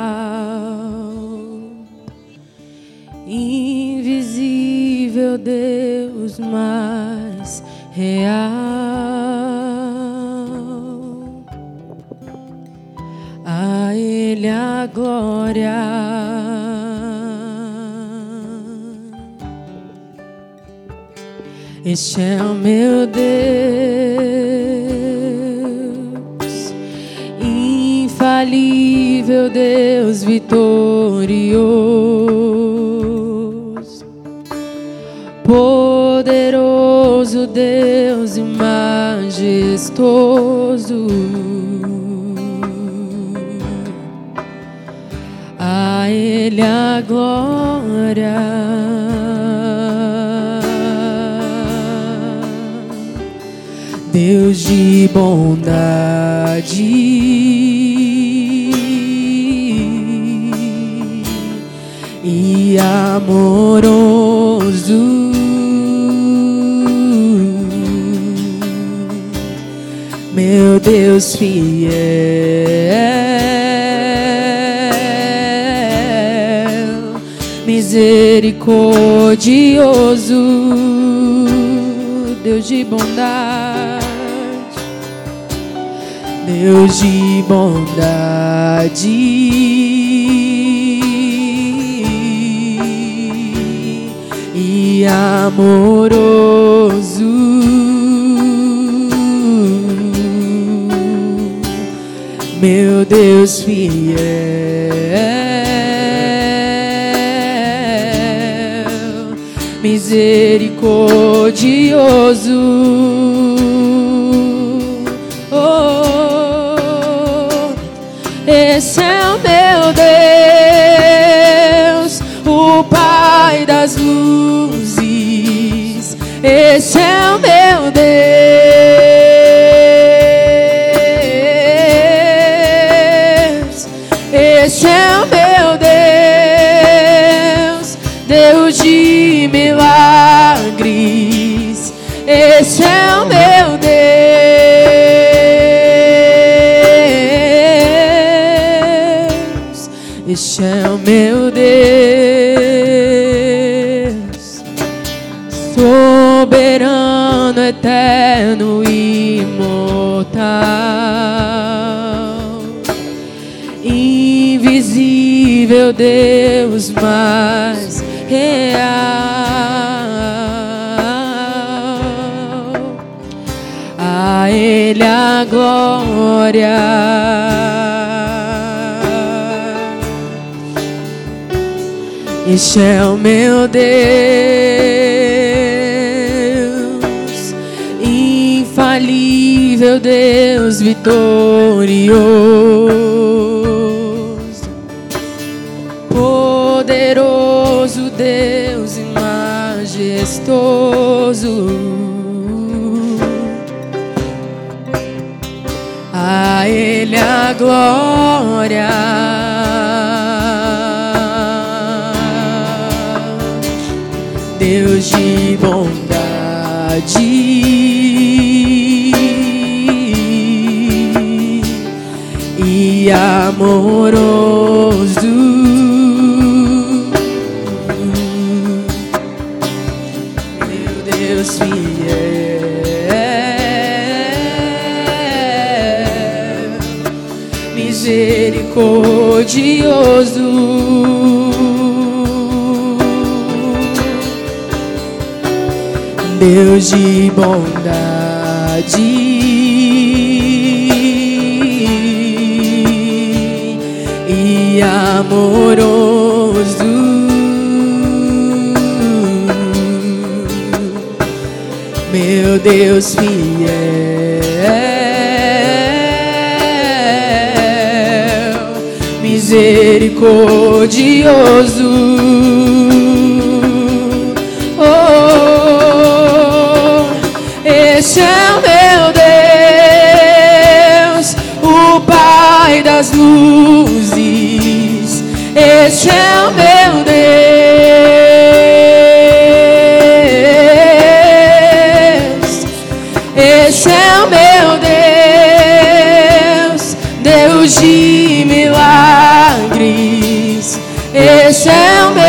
invisível Deus mais real. A Ele a glória. Este é o meu Deus, infalível Deus vitorioso, poderoso Deus e majestoso. A Ele a glória. De bondade e amoroso. Meu Deus fiel, misericordioso, Deus de bondade, Deus de bondade e amoroso meu Deus fiel, misericordioso. Esse é o meu Deus, o Pai das luzes. Esse é o meu Este é o meu Deus soberano, eterno e imortal, invisível Deus mais real. A Ele a glória. Este é o meu Deus, infalível Deus vitorioso, poderoso Deus e majestoso. A Ele a glória. Amoroso. Meu Deus fiel, misericordioso. Deus de bondade amoroso, meu Deus fiel, misericordioso. Oh, esse é o meu Deus, o Pai das luzes. Esse é o meu Deus. Esse é o meu Deus, Deus de milagres. Esse é o meu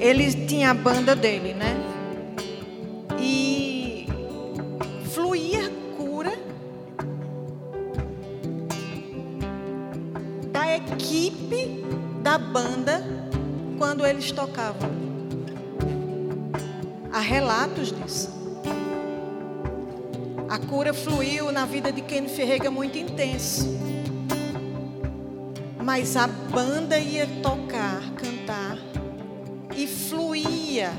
ele tinha a banda dele, né? E fluía cura da equipe da banda quando eles tocavam. Há relatos disso. A cura fluiu na vida de Ken Ferreira muito intenso. Mas a banda ia tocar, fluía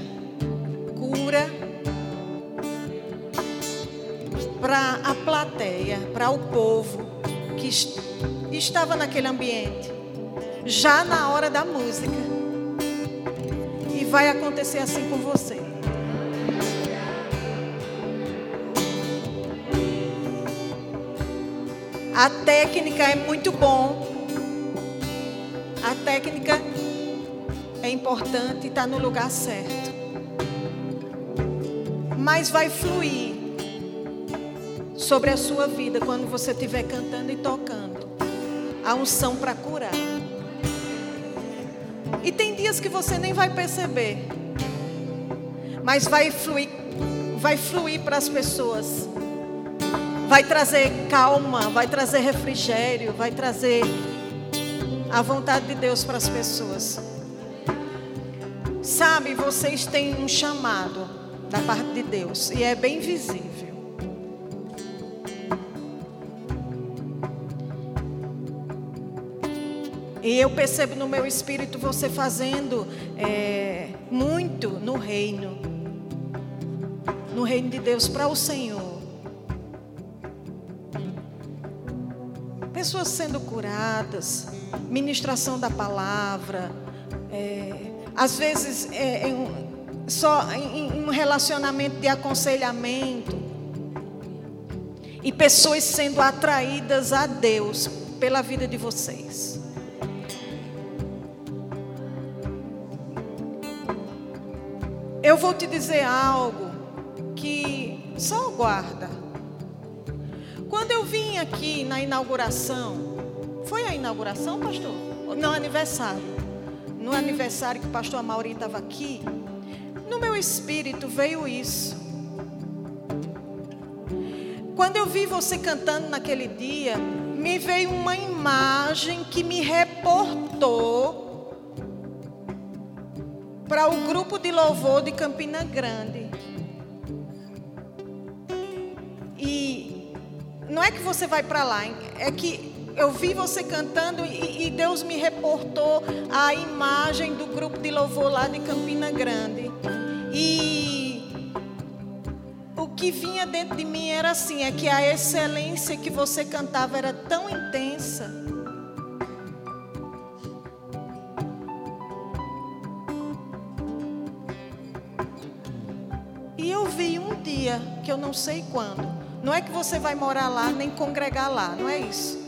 cura para a plateia, para o povo que est- estava naquele ambiente, já na hora da música. E vai acontecer assim com você. A técnica é muito bom. A técnica é importante e está no lugar certo. Mas vai fluir sobre a sua vida quando você estiver cantando e tocando. A unção para curar. E tem dias que você nem vai perceber. Mas vai fluir, vai fluir para as pessoas vai trazer calma, vai trazer refrigério, vai trazer a vontade de Deus para as pessoas. Sabe, vocês têm um chamado da parte de Deus e é bem visível. E eu percebo no meu espírito você fazendo é, muito no reino, no reino de Deus para o Senhor. pessoas sendo curadas, ministração da palavra, é, às vezes é, é só em, em um relacionamento de aconselhamento, e pessoas sendo atraídas a Deus pela vida de vocês. Eu vou te dizer algo que só guarda. Quando eu vim aqui na inauguração, foi a inauguração, pastor? Não, aniversário. No aniversário que o pastor Amaury estava aqui, no meu espírito veio isso. Quando eu vi você cantando naquele dia, me veio uma imagem que me reportou para o grupo de louvor de Campina Grande. E não é que você vai para lá, é que eu vi você cantando e, e, Deus me reportou a imagem do grupo de louvor lá de Campina Grande. E o que vinha dentro de mim era assim, é que a excelência que você cantava era tão intensa. E eu vi um dia, que eu não sei quando. Não é que você vai morar lá, nem congregar lá, não é isso.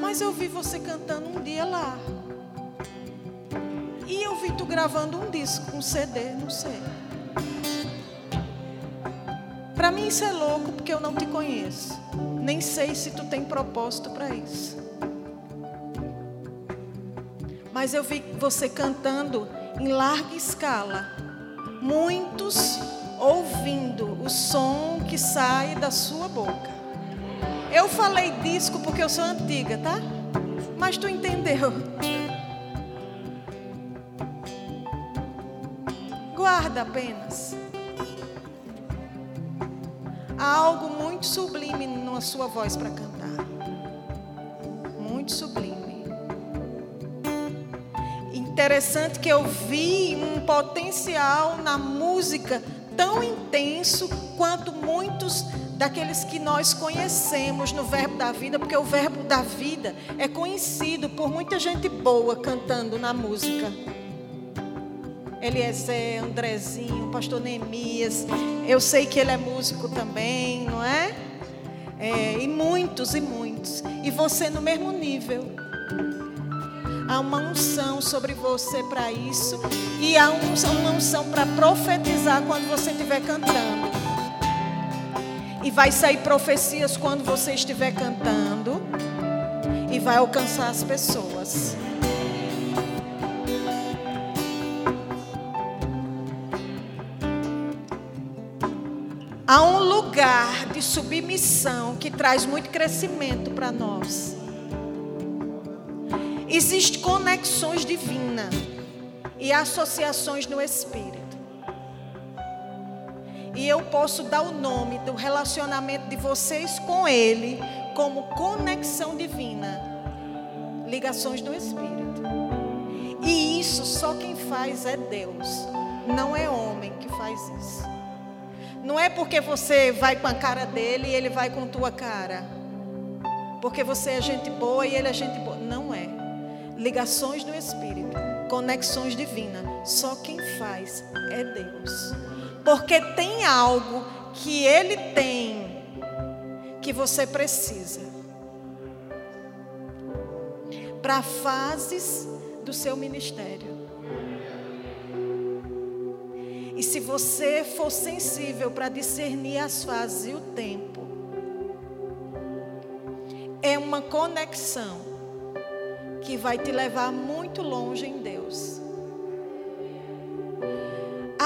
Mas eu vi você cantando um dia lá. E eu vi tu gravando um disco, um CD, não sei. Para mim isso é louco porque eu não te conheço. Nem sei se tu tem propósito para isso. Mas eu vi você cantando em larga escala. Muitos ouvindo o som que sai da sua boca. Eu falei disco porque eu sou antiga, tá? Mas tu entendeu. Guarda apenas. Há algo muito sublime na sua voz para cantar. Muito sublime. Interessante que eu vi um potencial na música tão intenso quanto muitos daqueles que nós conhecemos no Verbo da Vida, porque o Verbo da Vida é conhecido por muita gente boa cantando na música. Eliezer, Andrezinho, Pastor Neemias. Eu sei que ele é músico também, não é? é? E muitos e muitos. E você no mesmo nível. Há uma unção sobre você para isso. E há uma unção para profetizar quando você estiver cantando. E vai sair profecias quando você estiver cantando. E vai alcançar as pessoas. Há um lugar de submissão que traz muito crescimento para nós. Existem conexões divinas e associações no Espírito. E eu posso dar o nome do relacionamento de vocês com Ele como conexão divina, ligações do Espírito. E isso só quem faz é Deus, não é homem que faz isso. Não é porque você vai com a cara dele e ele vai com tua cara. Porque você é gente boa e ele é gente boa. Não é. Ligações no Espírito, conexões divinas. Só quem faz é Deus. Porque tem algo que ele tem que você precisa. Para fases do seu ministério. E se você for sensível para discernir as fases e o tempo, é uma conexão que vai te levar muito longe em Deus.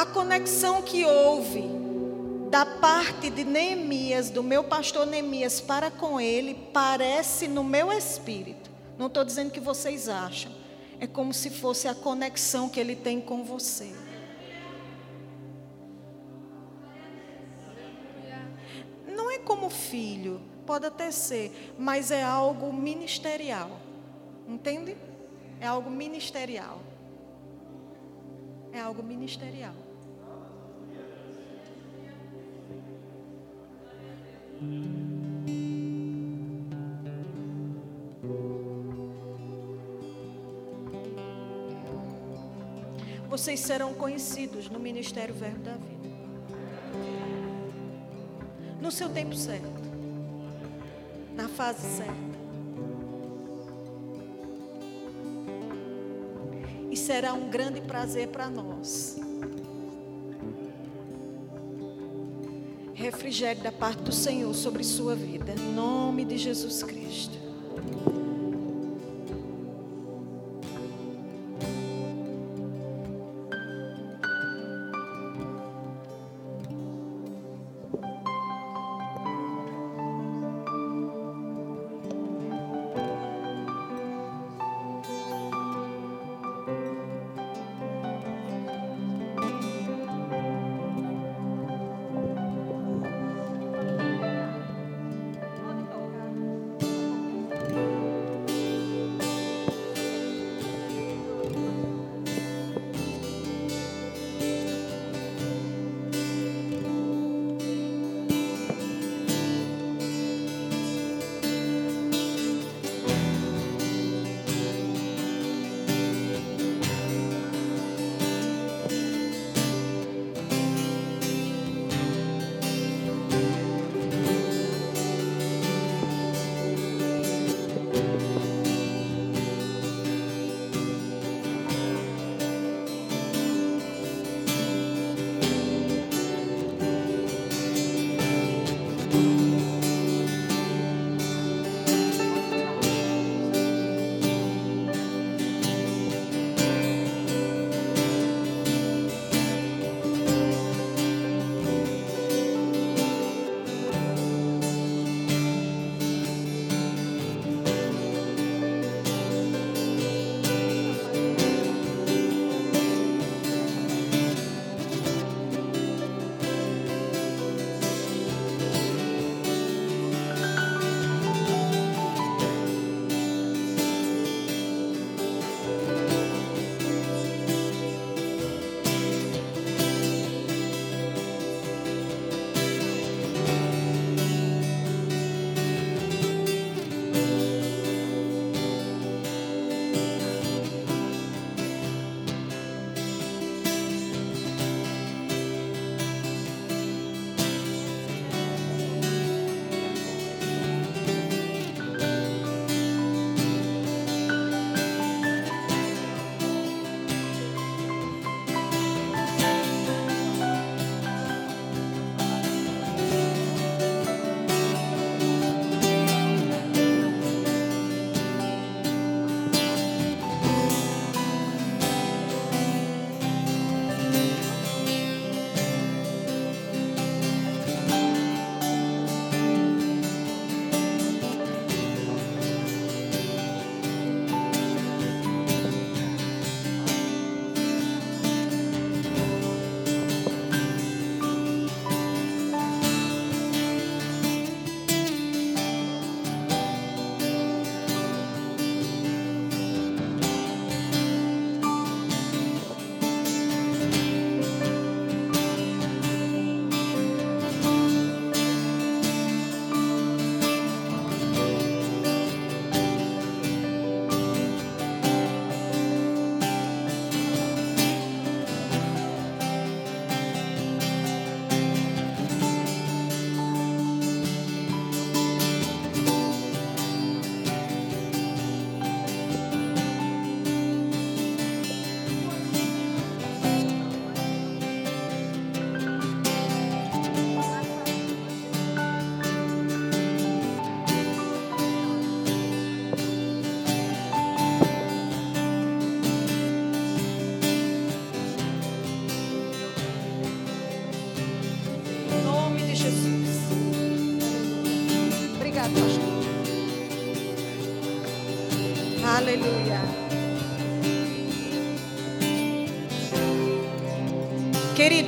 A conexão que houve da parte de Neemias, do meu pastor Neemias, para com ele, parece no meu espírito. Não estou dizendo que vocês acham. É como se fosse a conexão que ele tem com você. como filho, pode até ser, mas é algo ministerial. Entende? É algo ministerial. É algo ministerial. Vocês serão conhecidos no Ministério Verbo da Vida no seu tempo certo, na fase certa. E será um grande prazer para nós refrigério da parte do Senhor sobre sua vida. Em nome de Jesus Cristo.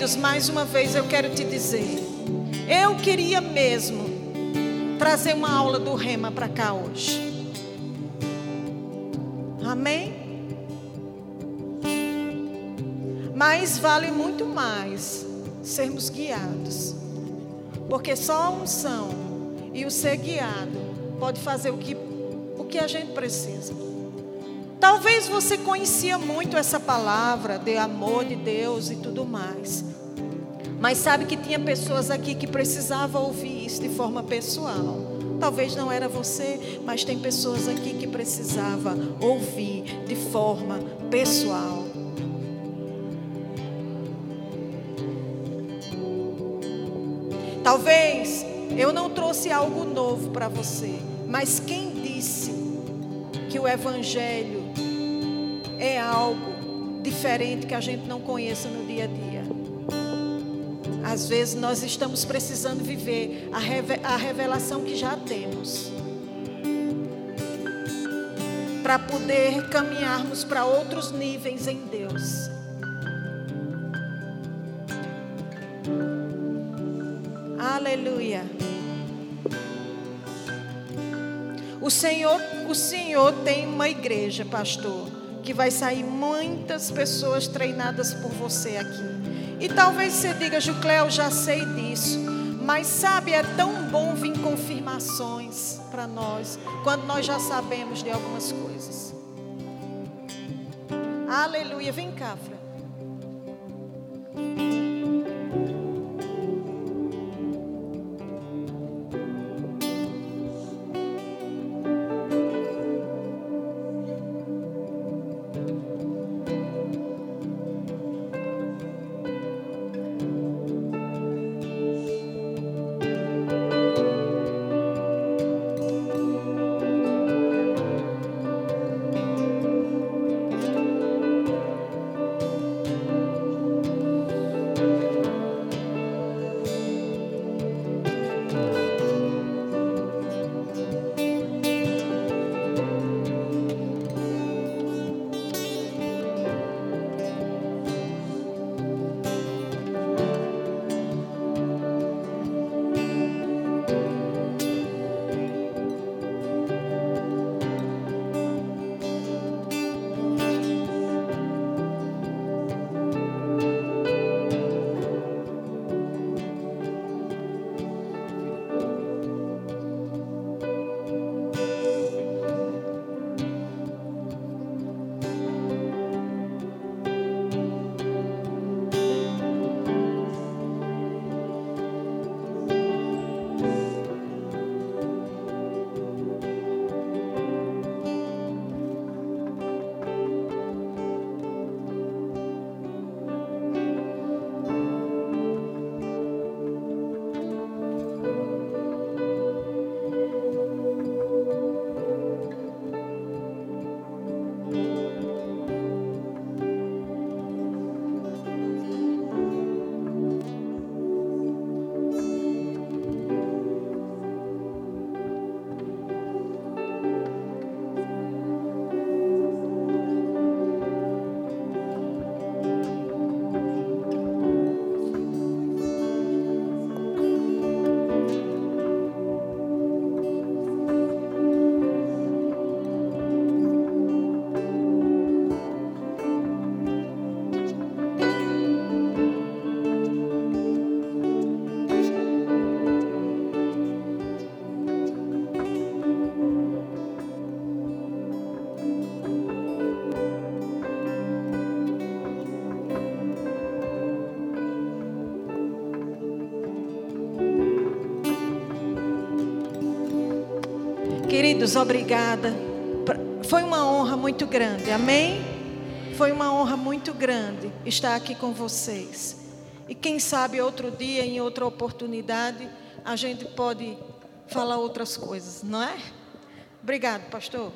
Queridos, mais uma vez eu quero te dizer. Eu queria mesmo trazer uma aula do Rema para cá hoje. Amém? Mas vale muito mais sermos guiados. Porque só a unção e o ser guiado pode fazer o que, o que a gente precisa. Talvez você conhecia muito essa palavra de amor de Deus e tudo mais. Mas sabe que tinha pessoas aqui que precisavam ouvir isso de forma pessoal. Talvez não era você, mas tem pessoas aqui que precisavam ouvir de forma pessoal. Talvez eu não trouxe algo novo para você, mas quem disse que o Evangelho é algo diferente que a gente não conheça no dia a dia? Às vezes nós estamos precisando viver a revelação que já temos. Para poder caminharmos para outros níveis em Deus. Aleluia. O Senhor, o Senhor tem uma igreja, pastor, que vai sair muitas pessoas treinadas por você aqui. E talvez você diga, Jucléo, já sei disso. Mas sabe, é tão bom vir confirmações para nós, quando nós já sabemos de algumas coisas. Aleluia. Vem cá, Fran. Queridos, obrigada. Foi uma honra muito grande, amém? Foi uma honra muito grande estar aqui com vocês. E quem sabe outro dia, em outra oportunidade, a gente pode falar outras coisas, não é? Obrigado, pastor.